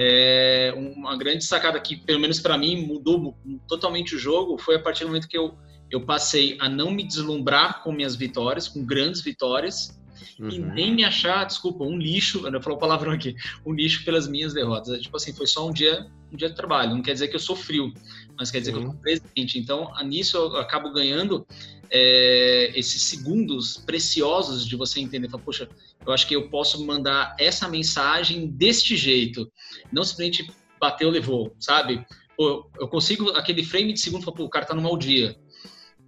É, uma grande sacada que, pelo menos para mim, mudou totalmente o jogo foi a partir do momento que eu, eu passei a não me deslumbrar com minhas vitórias, com grandes vitórias, uhum. e nem me achar, desculpa, um lixo, eu falo palavrão aqui, um lixo pelas minhas derrotas. Tipo assim, foi só um dia, um dia de trabalho. Não quer dizer que eu sou frio, mas quer dizer uhum. que eu estou presente. Então, nisso eu acabo ganhando é, esses segundos preciosos de você entender, falar, poxa, eu acho que eu posso mandar essa mensagem deste jeito, não simplesmente bateu, levou, sabe? Pô, eu consigo aquele frame de segundo, falar, pô, o cara tá no mau dia.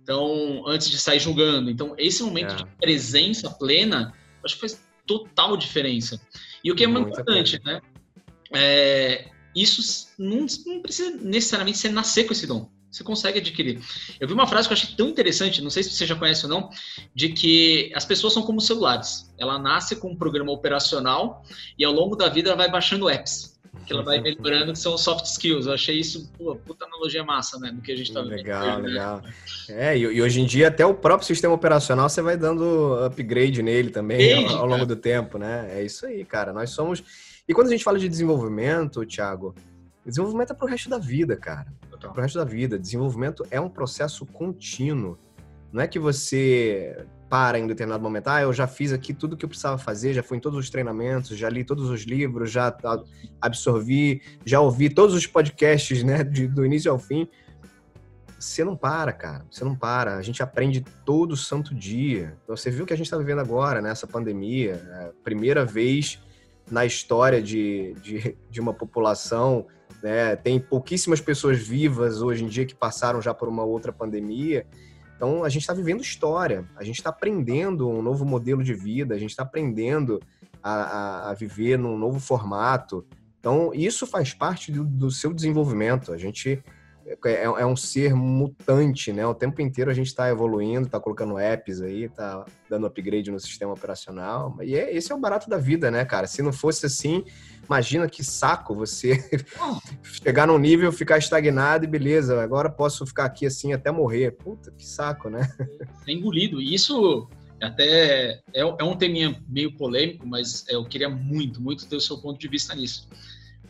Então, antes de sair julgando. Então, esse momento é. de presença plena, acho que faz total diferença. E o que é muito importante, né? É, isso não, não precisa necessariamente ser nascer com esse dom. Você consegue adquirir. Eu vi uma frase que eu achei tão interessante, não sei se você já conhece ou não, de que as pessoas são como celulares. Ela nasce com um programa operacional e ao longo da vida ela vai baixando apps. Que ela vai melhorando, que são soft skills. Eu achei isso, pô, puta analogia massa, né? Do que a gente tá vendo. Legal, legal. É, e, hoje em dia até o próprio sistema operacional você vai dando upgrade nele também ao, ao longo do tempo, né? É isso aí, cara. Nós somos. E quando a gente fala de desenvolvimento, Thiago, desenvolvimento é pro resto da vida, cara para o resto da vida. Desenvolvimento é um processo contínuo. Não é que você para em determinado momento. Ah, eu já fiz aqui tudo que eu precisava fazer, já fui em todos os treinamentos, já li todos os livros, já absorvi, já ouvi todos os podcasts, né, de, do início ao fim. Você não para, cara. Você não para. A gente aprende todo santo dia. Então, você viu o que a gente está vivendo agora, né, pandemia. É primeira vez na história de, de, de uma população né? Tem pouquíssimas pessoas vivas hoje em dia que passaram já por uma outra pandemia. Então, a gente está vivendo história, a gente está aprendendo um novo modelo de vida, a gente está aprendendo a, a, a, viver num novo formato. Então, isso faz parte do, do seu desenvolvimento. A gente é, é, um ser mutante, né? O tempo inteiro a gente está evoluindo, está colocando apps aí, está dando upgrade no sistema operacional. E é, esse é o barato da vida, né, cara? Se não fosse assim, imagina que saco você chegar num nível, ficar estagnado e beleza, agora posso ficar aqui assim até morrer. Puta, que saco, né? É engolido. E isso até é, é um teminha meio polêmico, mas eu queria muito, muito ter o seu ponto de vista nisso.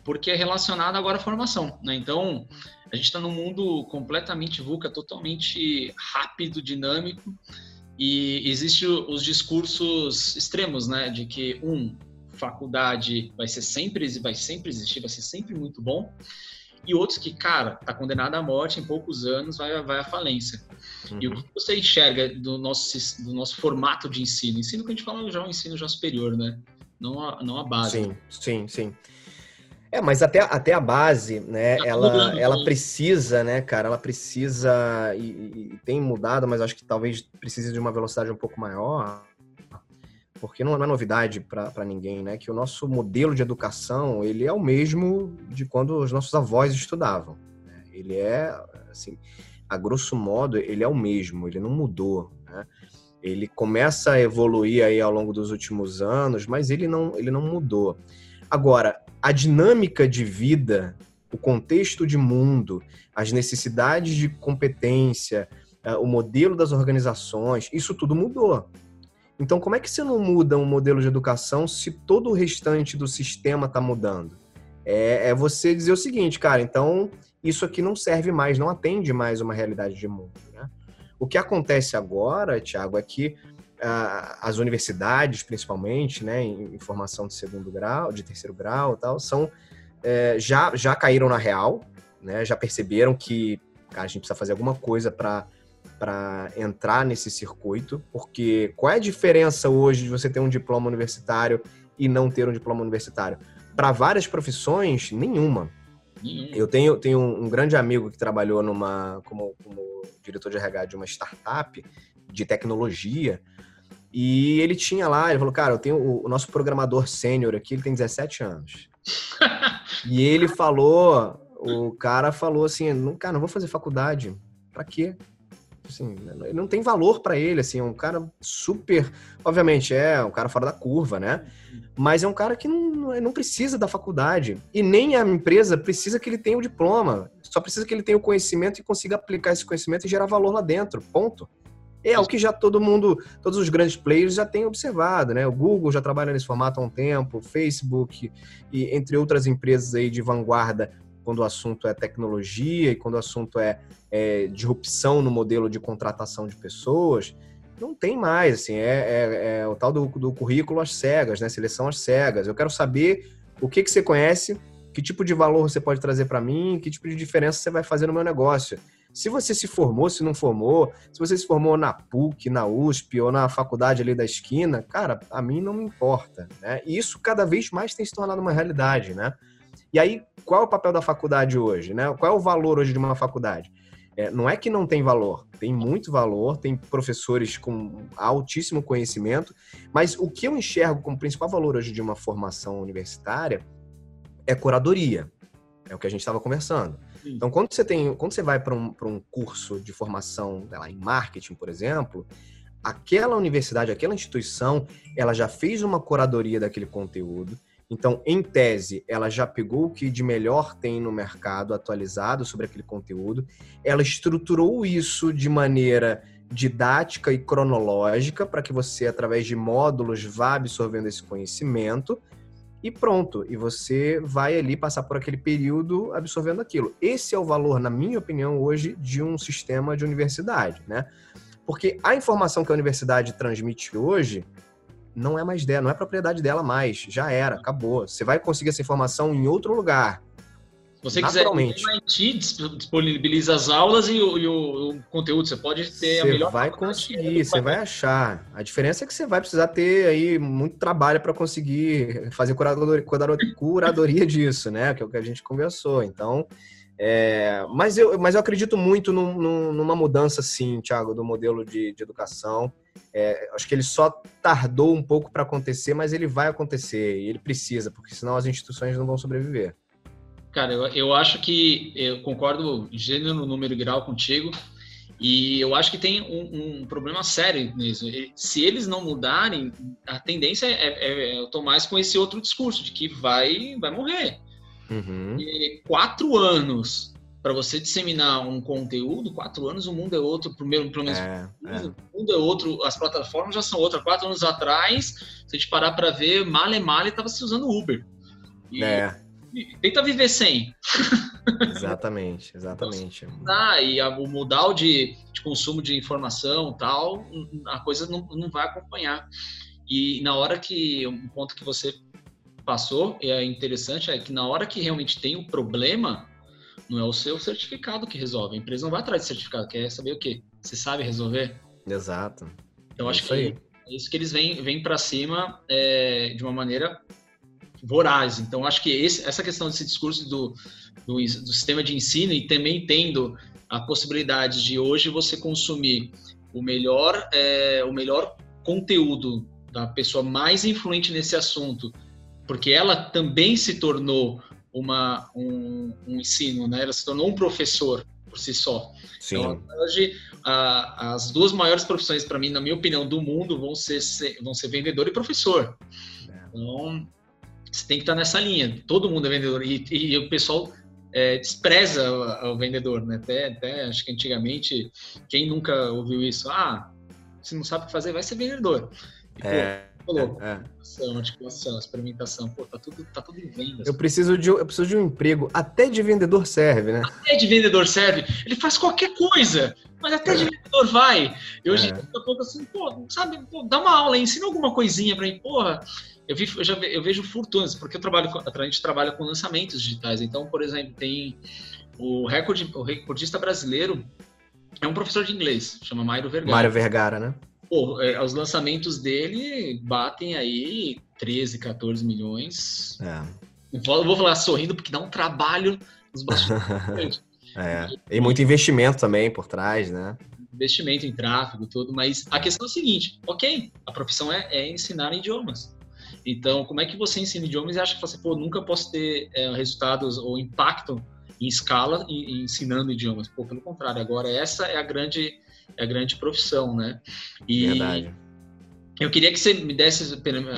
Porque é relacionado agora à formação, né? Então, a gente está num mundo completamente VUCA, totalmente rápido, dinâmico, e existe os discursos extremos, né, de que um faculdade vai ser sempre vai sempre existir, vai ser sempre muito bom, e outros que, cara, tá condenado à morte em poucos anos, vai, vai à falência. Uhum. E o uhum. que você enxerga do nosso, do nosso formato de ensino? Ensino que a gente fala já é um ensino já superior, né? Não a, não a base. Sim, sim, sim. É, mas até, até a base, né, tá ela, ela precisa, né, cara, ela precisa, e, e, tem mudado, mas acho que talvez precise de uma velocidade um pouco maior, porque não é novidade para ninguém, né, que o nosso modelo de educação, ele é o mesmo de quando os nossos avós estudavam. Né? Ele é, assim, a grosso modo, ele é o mesmo, ele não mudou, né? Ele começa a evoluir aí ao longo dos últimos anos, mas ele não, ele não mudou. Agora, a dinâmica de vida, o contexto de mundo, as necessidades de competência, é, o modelo das organizações, isso tudo mudou. Então, como é que você não muda um modelo de educação se todo o restante do sistema está mudando? É, é, você dizer o seguinte, cara, então isso aqui não serve mais, não atende mais uma realidade de mundo. Né? O que acontece agora, Tiago, é que as universidades, principalmente, né, em, formação de segundo grau, de terceiro grau, tal, são é, já já caíram na real, né, já perceberam que cara, a gente precisa fazer alguma coisa para para entrar nesse circuito, porque qual é a diferença hoje de você ter um diploma universitário e não ter um diploma universitário? Para várias profissões, nenhuma. Eu tenho, tenho um, grande amigo que trabalhou numa como, como diretor de RH de uma startup de tecnologia e ele tinha lá, ele falou, cara, eu tenho o, o nosso programador sênior aqui, ele tem 17 anos. e ele falou, o cara falou assim, não, cara, não vou fazer faculdade. Pra quê? Assim, não tem valor para ele, assim, é um cara super, obviamente é um cara fora da curva, né? Mas é um cara que não, não precisa da faculdade e nem a empresa precisa que ele tenha o diploma. Só precisa que ele tenha o conhecimento e consiga aplicar esse conhecimento e gerar valor lá dentro. Ponto. É o que já todo mundo, todos os grandes players já têm observado, né? O Google já trabalha nesse formato há um tempo, o Facebook e entre outras empresas aí de vanguarda quando o assunto é tecnologia e quando o assunto é, é disrupção no modelo de contratação de pessoas, não tem mais, assim, é, é, é o tal do, do, currículo às cegas, né? Seleção às cegas. Eu quero saber o que, que você conhece, que tipo de valor você pode trazer para mim, que tipo de diferença você vai fazer no meu negócio. Se você se formou, se não formou, se você se formou na PUC, na USP ou na faculdade ali da esquina, cara, a mim não me importa, né? E isso cada vez mais tem se tornado uma realidade, né? E aí, qual é o papel da faculdade hoje, né? Qual é o valor hoje de uma faculdade? É, não é que não tem valor, tem muito valor, tem professores com altíssimo conhecimento, mas o que eu enxergo como principal valor hoje de uma formação universitária é curadoria. É o que a gente estava conversando. Então, quando você tem, quando você vai para um, um curso de formação lá, em marketing, por exemplo, aquela universidade, aquela instituição, ela já fez uma curadoria daquele conteúdo. Então, em tese, ela já pegou o que de melhor tem no mercado atualizado sobre aquele conteúdo. Ela estruturou isso de maneira didática e cronológica para que você, através de módulos, vá absorvendo esse conhecimento e pronto. E você vai ali passar por aquele período absorvendo aquilo. Esse é o valor, na minha opinião, hoje, de um sistema de universidade, né? Porque a informação que a universidade transmite hoje não é mais dela, não é propriedade dela mais. Já era, acabou. Você vai conseguir essa informação em outro lugar. Se você quiser, o MIT disponibiliza as aulas e o, e o, conteúdo. Você pode ter a melhor. Você vai conseguir, você vai achar. A diferença é que você vai precisar ter aí muito trabalho para conseguir fazer curadoria, curadoria disso, né? Que é o que a gente conversou. Então, é, mas, eu, mas eu acredito muito num, numa mudança, sim, Thiago, do modelo de, de educação. É, acho que ele só tardou um pouco para acontecer, mas ele vai acontecer e ele precisa, porque senão as instituições não vão sobreviver. Cara, eu, eu acho que eu concordo gênero, número e grau contigo. E eu acho que tem um, um, problema sério nisso. Se eles não mudarem, a tendência é, é, é mais com esse outro discurso de que vai, vai morrer. Uhum. Quatro anos para você disseminar um conteúdo, quatro anos o mundo é outro, primeiro, pelo menos é, é. o mundo é outro, as plataformas já são outras. Quatro anos atrás, se a gente parar para ver, Male Male estava se usando Uber. E, é. e, tenta viver sem. Exatamente, exatamente. Então, tá, e a, o modal de, de consumo de informação tal, a coisa não, não vai acompanhar. E na hora que, um ponto que você passou, e é interessante, é que na hora que realmente tem o um problema, não é o seu certificado que resolve. A empresa não vai atrás de certificado, quer saber o quê? Você sabe resolver? Exato. Então, é acho que aí. é isso que eles vêm, vêm para cima é, de uma maneira voraz. Então, acho que esse, essa questão desse discurso do, do, do sistema de ensino e também tendo a possibilidade de hoje você consumir o melhor, é, o melhor conteúdo da pessoa mais influente nesse assunto porque ela também se tornou uma, um, um, ensino, né? Ela se tornou um professor por si só. Sim. Então, hoje, a, as duas maiores profissões, para mim, na minha opinião, do mundo vão ser, ser vão ser vendedor e professor. É. Então, você tem que estar nessa linha. Todo mundo é vendedor. E, e o pessoal é, despreza o, o, vendedor, né? Até, até acho que antigamente, quem nunca ouviu isso? Ah, você não sabe o que fazer, vai ser vendedor. E, é. Pô, Falou, é, é. articulação, experimentação, pô, tá tudo, tá tudo em vendas. Eu preciso, de, eu preciso de um emprego. Até de vendedor serve, né? Até de vendedor serve. Ele faz qualquer coisa, mas até é. de vendedor vai. E hoje, é. daqui a pouco, assim, pô, sabe, pô, dá uma aula, ensina alguma coisinha pra mim, porra. Eu, vi, eu, já, eu vejo fortunas, porque eu trabalho com, a gente trabalha com lançamentos digitais. Então, por exemplo, tem o recorde, o recordista brasileiro é um professor de inglês, chama Mário Vergara. Mário Vergara, né? Pô, é, os lançamentos dele batem aí 13, 14 milhões. É. Vou, vou falar sorrindo porque dá um trabalho nos bastidores. é. E muito investimento também por trás, né? Investimento em tráfego, tudo, mas a questão é a seguinte: ok, a profissão é, é ensinar idiomas. Então, como é que você ensina idiomas e acha que você, pô, nunca posso ter é, resultados ou impacto em escala ensinando idiomas? Pô, pelo contrário, agora essa é a grande é a grande profissão, né? E Verdade. Eu queria que você me desse,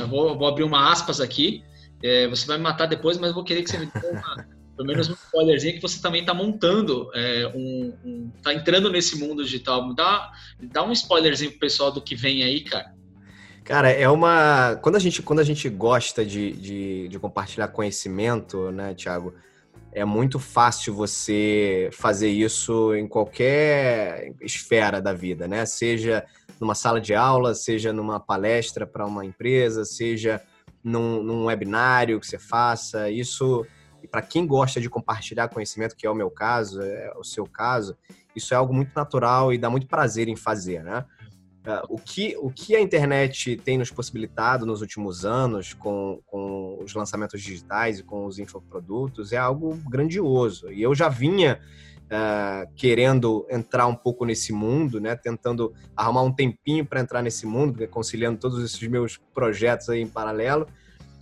vou, vou abrir uma aspas aqui, é, você vai me matar depois, mas eu vou querer que você me dê uma, pelo menos um spoilerzinho que você também está montando, é, um, um, tá entrando nesse mundo digital. Me dá, me dá um spoilerzinho pro pessoal do que vem aí, cara. Cara, é uma. Quando a gente, quando a gente gosta de, de, de compartilhar conhecimento, né, Thiago? É muito fácil você fazer isso em qualquer esfera da vida, né? Seja numa sala de aula, seja numa palestra para uma empresa, seja num, num, webinário que você faça. Isso, para quem gosta de compartilhar conhecimento, que é o meu caso, é o seu caso, isso é algo muito natural e dá muito prazer em fazer, né? Uh, o, que, o que a internet tem nos possibilitado nos últimos anos com, com os lançamentos digitais e com os infoprodutos é algo grandioso. E eu já vinha uh, querendo entrar um pouco nesse mundo, né? tentando arrumar um tempinho para entrar nesse mundo, conciliando todos esses meus projetos aí em paralelo.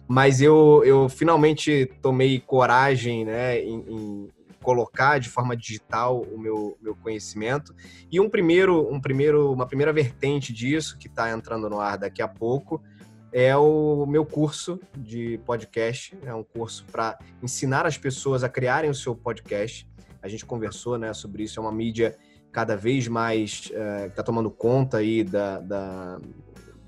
Mas eu, eu finalmente tomei coragem né, em, em colocar de forma digital o meu, meu conhecimento. E um primeiro, um primeiro, uma primeira vertente disso, que está entrando no ar daqui a pouco, é o meu curso de podcast. É um curso para ensinar as pessoas a criarem o seu podcast. A gente conversou né, sobre isso, é uma mídia cada vez mais é, que está tomando conta aí da, da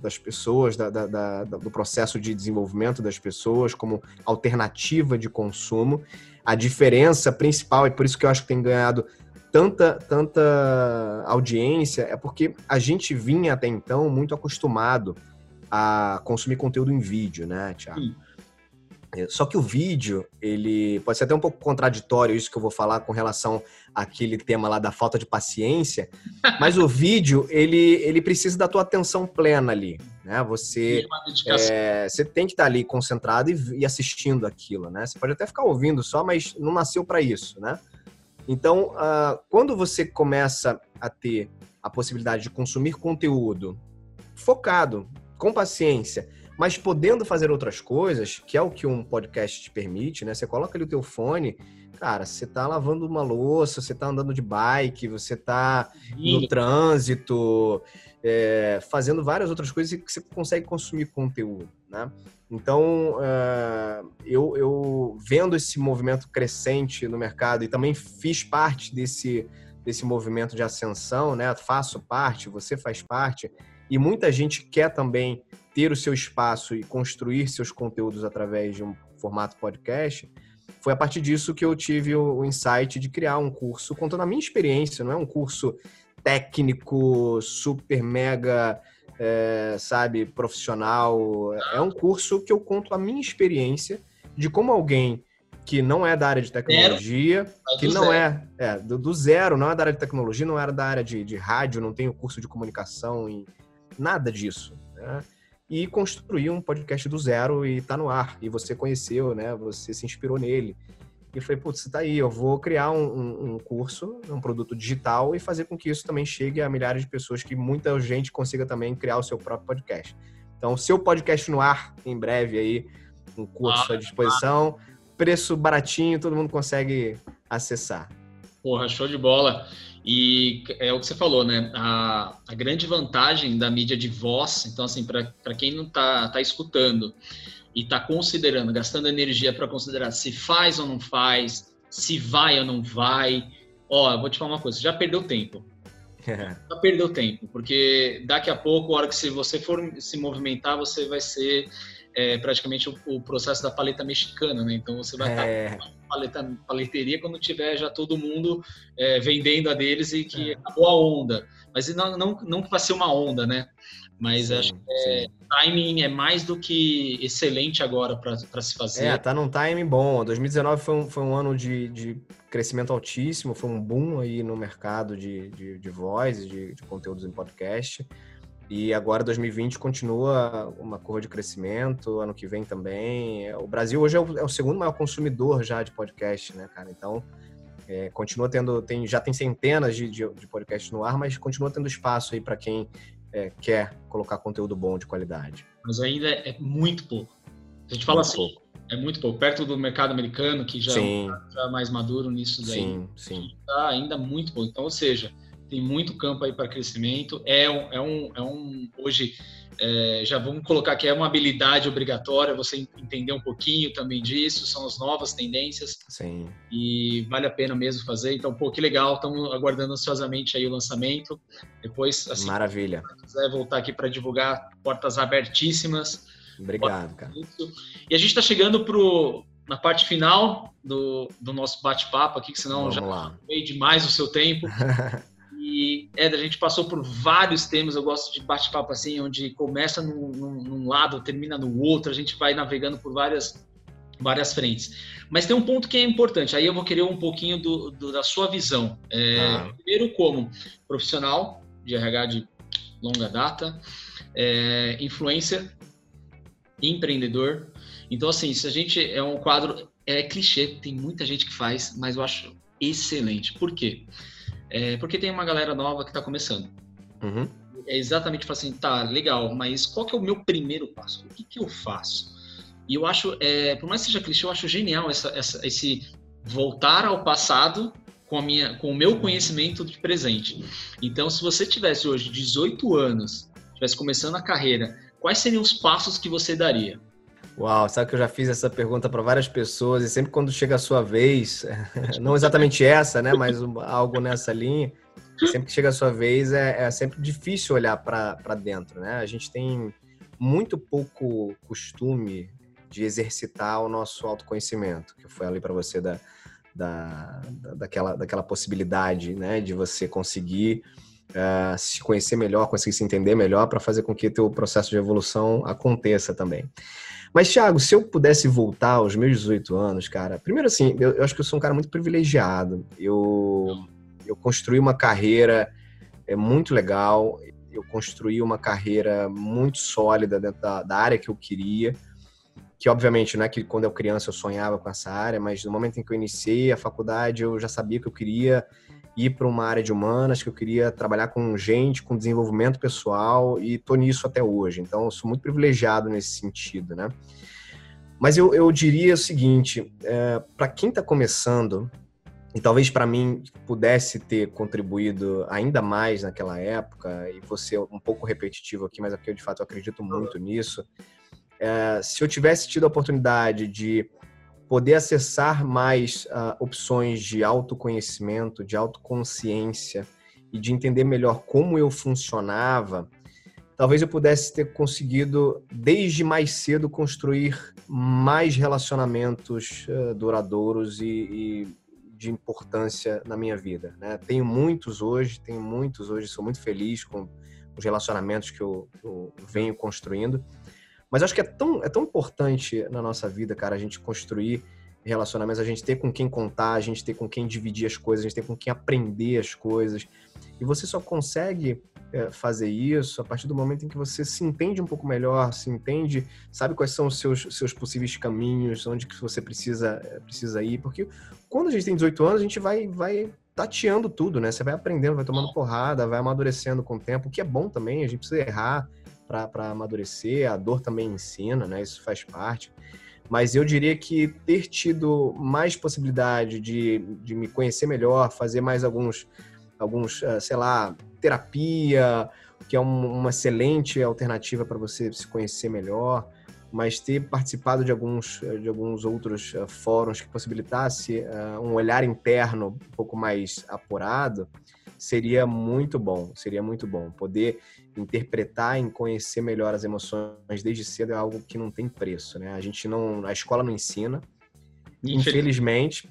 das pessoas, da, da, do processo de desenvolvimento das pessoas como alternativa de consumo. A diferença principal, e por isso que eu acho que tem ganhado tanta, tanta audiência é porque a gente vinha até então muito acostumado a consumir conteúdo em vídeo, né, Tiago? É, só que o vídeo, ele pode ser até um pouco contraditório isso que eu vou falar com relação àquele tema lá da falta de paciência, mas o vídeo, ele, ele precisa da tua atenção plena ali, né? Você, é, você tem que estar ali concentrado e, e, assistindo aquilo, né? Você pode até ficar ouvindo só, mas não nasceu para isso, né? Então, uh, quando você começa a ter a possibilidade de consumir conteúdo focado, com paciência, mas podendo fazer outras coisas, que é o que um podcast te permite, né? Você coloca ali o teu fone, cara, você tá lavando uma louça, você tá andando de bike, você tá no trânsito, é, fazendo várias outras coisas que você consegue consumir conteúdo, né? Então, uh, eu, eu vendo esse movimento crescente no mercado e também fiz parte desse, desse movimento de ascensão, né? Faço parte, você faz parte, e muita gente quer também ter o seu espaço e construir seus conteúdos através de um formato podcast. Foi a partir disso que eu tive o insight de criar um curso contando a minha experiência, não é um curso técnico, super mega é, sabe, profissional. É um curso que eu conto a minha experiência de como alguém que não é da área de tecnologia, zero, que não zero. é, é do, do, zero, não é da área de tecnologia, não era da área de, de rádio, não tem o curso de comunicação e nada disso. Né? E construir um podcast do zero e tá no ar. E você conheceu, né? Você se inspirou nele. E falei, putz, tá aí, eu vou criar um, um, um, curso, um produto digital e fazer com que isso também chegue a milhares de pessoas, que muita gente consiga também criar o seu próprio podcast. Então, seu podcast no ar, em breve aí, um curso ah, à disposição, ah. preço baratinho, todo mundo consegue acessar. Porra, show de bola. E é o que você falou, né? A, a grande vantagem da mídia de voz, então, assim, para quem não tá, tá escutando, e está considerando, gastando energia para considerar se faz ou não faz, se vai ou não vai, ó, eu vou te falar uma coisa, já perdeu tempo. já perdeu tempo, porque daqui a pouco, a hora que você for se movimentar, você vai ser é, praticamente o, o, processo da paleta mexicana, né? Então você vai é. estar paleta, paleteria quando tiver já todo mundo é, vendendo a deles e que é. acabou a onda. Mas não, não, não vai ser uma onda, né? Mas sim, acho que é, timing é mais do que excelente agora para se fazer. É, tá num timing bom. 2019 foi um, foi um ano de, de crescimento altíssimo, foi um boom aí no mercado de, de, de voz, de, de conteúdos em podcast. E agora 2020 continua uma curva de crescimento, ano que vem também. O Brasil hoje é o, é o segundo maior consumidor já de podcast, né, cara? Então, é, continua tendo, tem, já tem centenas de, de, de podcasts no ar, mas continua tendo espaço aí para quem é, quer colocar conteúdo bom de qualidade. Mas ainda é muito pouco. A gente fala muito assim, pouco. é muito pouco. Perto do mercado americano, que já, sim. é mais maduro nisso daí. Sim, sim. Tá ainda muito pouco. Então, ou seja, tem muito campo aí para crescimento. É um, é um, é um hoje é, já vamos colocar que é uma habilidade obrigatória você entender um pouquinho também disso, são as novas tendências. Sim. E vale a pena mesmo fazer. Então, pô, que legal, estamos aguardando ansiosamente aí o lançamento. Depois, assim, Maravilha. se quiser voltar aqui para divulgar, portas abertíssimas. Obrigado, cara. E a gente está chegando pro na parte final do, do nosso bate-papo aqui, que senão Vamos já lá. demais o seu tempo. E, Ed, a gente passou por vários temas. Eu gosto de bate-papo assim, onde começa num, num, num, lado, termina no outro. A gente vai navegando por várias, várias frentes. Mas tem um ponto que é importante. Aí eu vou querer um pouquinho do, do da sua visão. É, ah. Primeiro, como profissional de RH de longa data, é, influencer, empreendedor. Então, assim, se a gente é um quadro, é clichê, tem muita gente que faz, mas eu acho excelente. Por quê? É, porque tem uma galera nova que está começando. Uhum. É exatamente assim, tá, legal, mas qual que é o meu primeiro passo? O que, que eu faço? E eu acho, é, por mais que seja clichê, eu acho genial essa, essa, esse voltar ao passado com, a minha, com o meu conhecimento de presente. Então, se você tivesse hoje 18 anos, tivesse começando a carreira, quais seriam os passos que você daria? Uau, sabe que eu já fiz essa pergunta para várias pessoas e sempre quando chega a sua vez, não exatamente essa, né, mas algo nessa linha, sempre que chega a sua vez é, é sempre difícil olhar para dentro, né? A gente tem muito pouco costume de exercitar o nosso autoconhecimento, que foi ali para você da, da, daquela, daquela possibilidade né, de você conseguir uh, se conhecer melhor, conseguir se entender melhor para fazer com que teu processo de evolução aconteça também. Mas, Thiago, se eu pudesse voltar aos meus 18 anos, cara, primeiro assim, eu, eu acho que eu sou um cara muito privilegiado. Eu, eu construí uma carreira é, muito legal, eu construí uma carreira muito sólida dentro da, da área que eu queria que obviamente não é que quando eu criança eu sonhava com essa área, mas no momento em que eu iniciei a faculdade eu já sabia que eu queria ir para uma área de humanas, que eu queria trabalhar com gente, com desenvolvimento pessoal e tô nisso até hoje. Então sou muito privilegiado nesse sentido, né? Mas eu, eu diria o seguinte, é, para quem está começando e talvez para mim pudesse ter contribuído ainda mais naquela época e você um pouco repetitivo aqui, mas aqui eu de fato acredito muito nisso é, se eu tivesse tido a oportunidade de poder acessar mais uh, opções de autoconhecimento, de autoconsciência e de entender melhor como eu funcionava, talvez eu pudesse ter conseguido, desde mais cedo, construir mais relacionamentos uh, duradouros e, e, de importância na minha vida. Né? Tenho muitos hoje, tenho muitos hoje, sou muito feliz com os relacionamentos que eu, eu venho construindo. Mas acho que é tão, é tão importante na nossa vida, cara, a gente construir relacionamentos, a gente ter com quem contar, a gente ter com quem dividir as coisas, a gente ter com quem aprender as coisas. E você só consegue é, fazer isso a partir do momento em que você se entende um pouco melhor, se entende, sabe quais são os seus, seus possíveis caminhos, onde que você precisa, é, precisa ir. Porque quando a gente tem 18 anos, a gente vai, vai tateando tudo, né? Você vai aprendendo, vai tomando porrada, vai amadurecendo com o tempo, o que é bom também, a gente precisa errar, para amadurecer, a dor também ensina, né? Isso faz parte. Mas eu diria que ter tido mais possibilidade de, de me conhecer melhor, fazer mais alguns, alguns ah, sei lá, terapia, que é um, uma excelente alternativa para você se conhecer melhor, mas ter participado de alguns, de alguns outros uh, fóruns que possibilitasse uh, um olhar interno um pouco mais apurado, seria muito bom, seria muito bom. Poder interpretar e conhecer melhor as emoções desde cedo é algo que não tem preço, né? A gente não, a escola não ensina, infelizmente.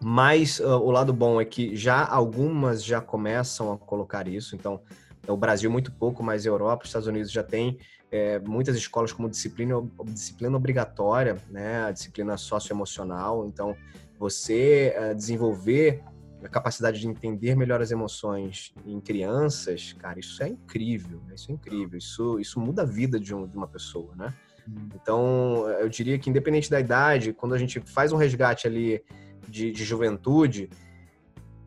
Mas uh, o lado bom é que já algumas já começam a colocar isso. Então, o Brasil muito pouco, mas a Europa, os Estados Unidos já tem é, muitas escolas como disciplina, disciplina obrigatória, né? A disciplina socioemocional. Então, você uh, desenvolver a capacidade de entender melhor as emoções em crianças, cara, isso é incrível, né? isso é incrível, isso, isso muda a vida de, um, de uma pessoa, né? Hum. Então, eu diria que independente da idade, quando a gente faz um resgate ali de, de juventude,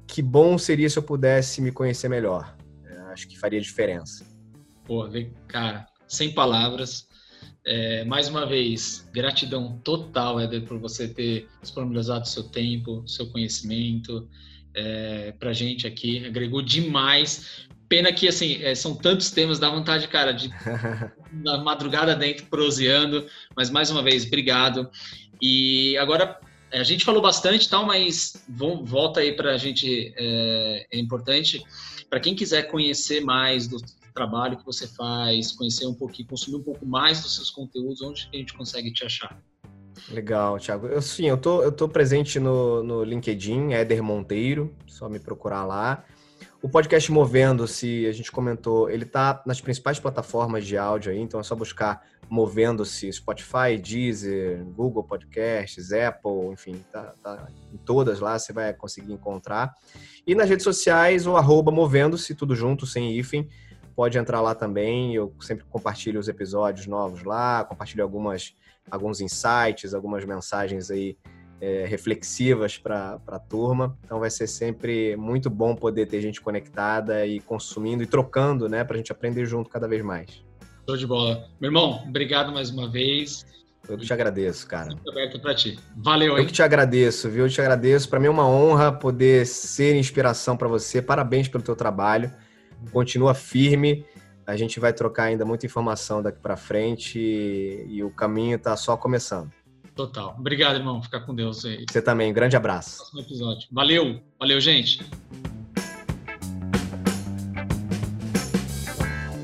que bom seria se eu pudesse me conhecer melhor. É, acho que faria diferença. Pô, cara, sem palavras. É, mais uma vez, gratidão total, Éder, por você ter disponibilizado seu tempo, seu conhecimento, é, pra gente aqui, agregou demais. Pena que, assim, é, são tantos temas, dá vontade, cara, de na madrugada dentro, proseando, mas mais uma vez, obrigado. E agora, a gente falou bastante tal, mas volta aí para a gente, é, é importante, para quem quiser conhecer mais do trabalho que você faz, conhecer um pouquinho, consumir um pouco mais dos seus conteúdos, onde a gente consegue te achar? Legal, Thiago. Eu sim, eu tô, eu tô presente no, no LinkedIn, Éder Monteiro, só me procurar lá. O podcast Movendo-se, a gente comentou, ele tá nas principais plataformas de áudio aí, então é só buscar Movendo-se, Spotify, Deezer, Google Podcasts, Apple, enfim, tá, tá, em todas lá você vai conseguir encontrar. E nas redes sociais, o arroba Movendo-se, tudo junto, sem hífen, pode entrar lá também, eu sempre compartilho os episódios novos lá, compartilho algumas alguns insights, algumas mensagens aí é, reflexivas para a turma. Então vai ser sempre muito bom poder ter gente conectada e consumindo e trocando, né, para a gente aprender junto cada vez mais. Show de bola. Meu irmão, obrigado mais uma vez. Eu que te agradeço, cara. Muito aberto para ti. Valeu, hein? Eu que te agradeço, viu? Eu te agradeço. Para mim é uma honra poder ser inspiração para você. Parabéns pelo teu trabalho. Continua firme a gente vai trocar ainda muita informação daqui para frente e, e, o caminho está só começando. Total. Obrigado, irmão. Fica com Deus aí. Você também. grande abraço. Próximo episódio. Valeu. Valeu, gente.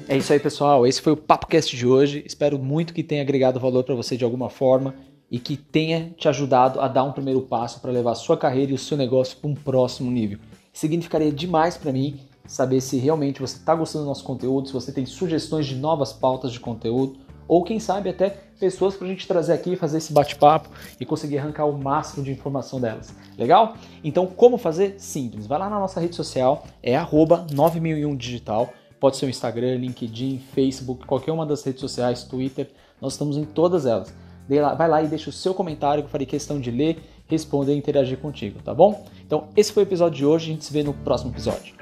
É isso aí, pessoal. Esse foi o PapoCast de hoje. Espero muito que tenha agregado valor para você de alguma forma. e que tenha te ajudado a dar um primeiro passo para levar a sua carreira e o seu negócio para um próximo nível. Significaria demais para mim saber se realmente você está gostando do nosso conteúdo, se você tem sugestões de novas pautas de conteúdo, ou quem sabe até pessoas para a gente trazer aqui, fazer esse bate-papo e conseguir arrancar o máximo de informação delas. Legal? Então, como fazer? Simples. Vai lá na nossa rede social, é 9001digital. Pode ser o Instagram, LinkedIn, Facebook, qualquer uma das redes sociais, Twitter. Nós estamos em todas elas. Vai lá e deixa o seu comentário que eu farei questão de ler, responder e interagir contigo, tá bom? Então, esse foi o episódio de hoje. A gente se vê no próximo episódio.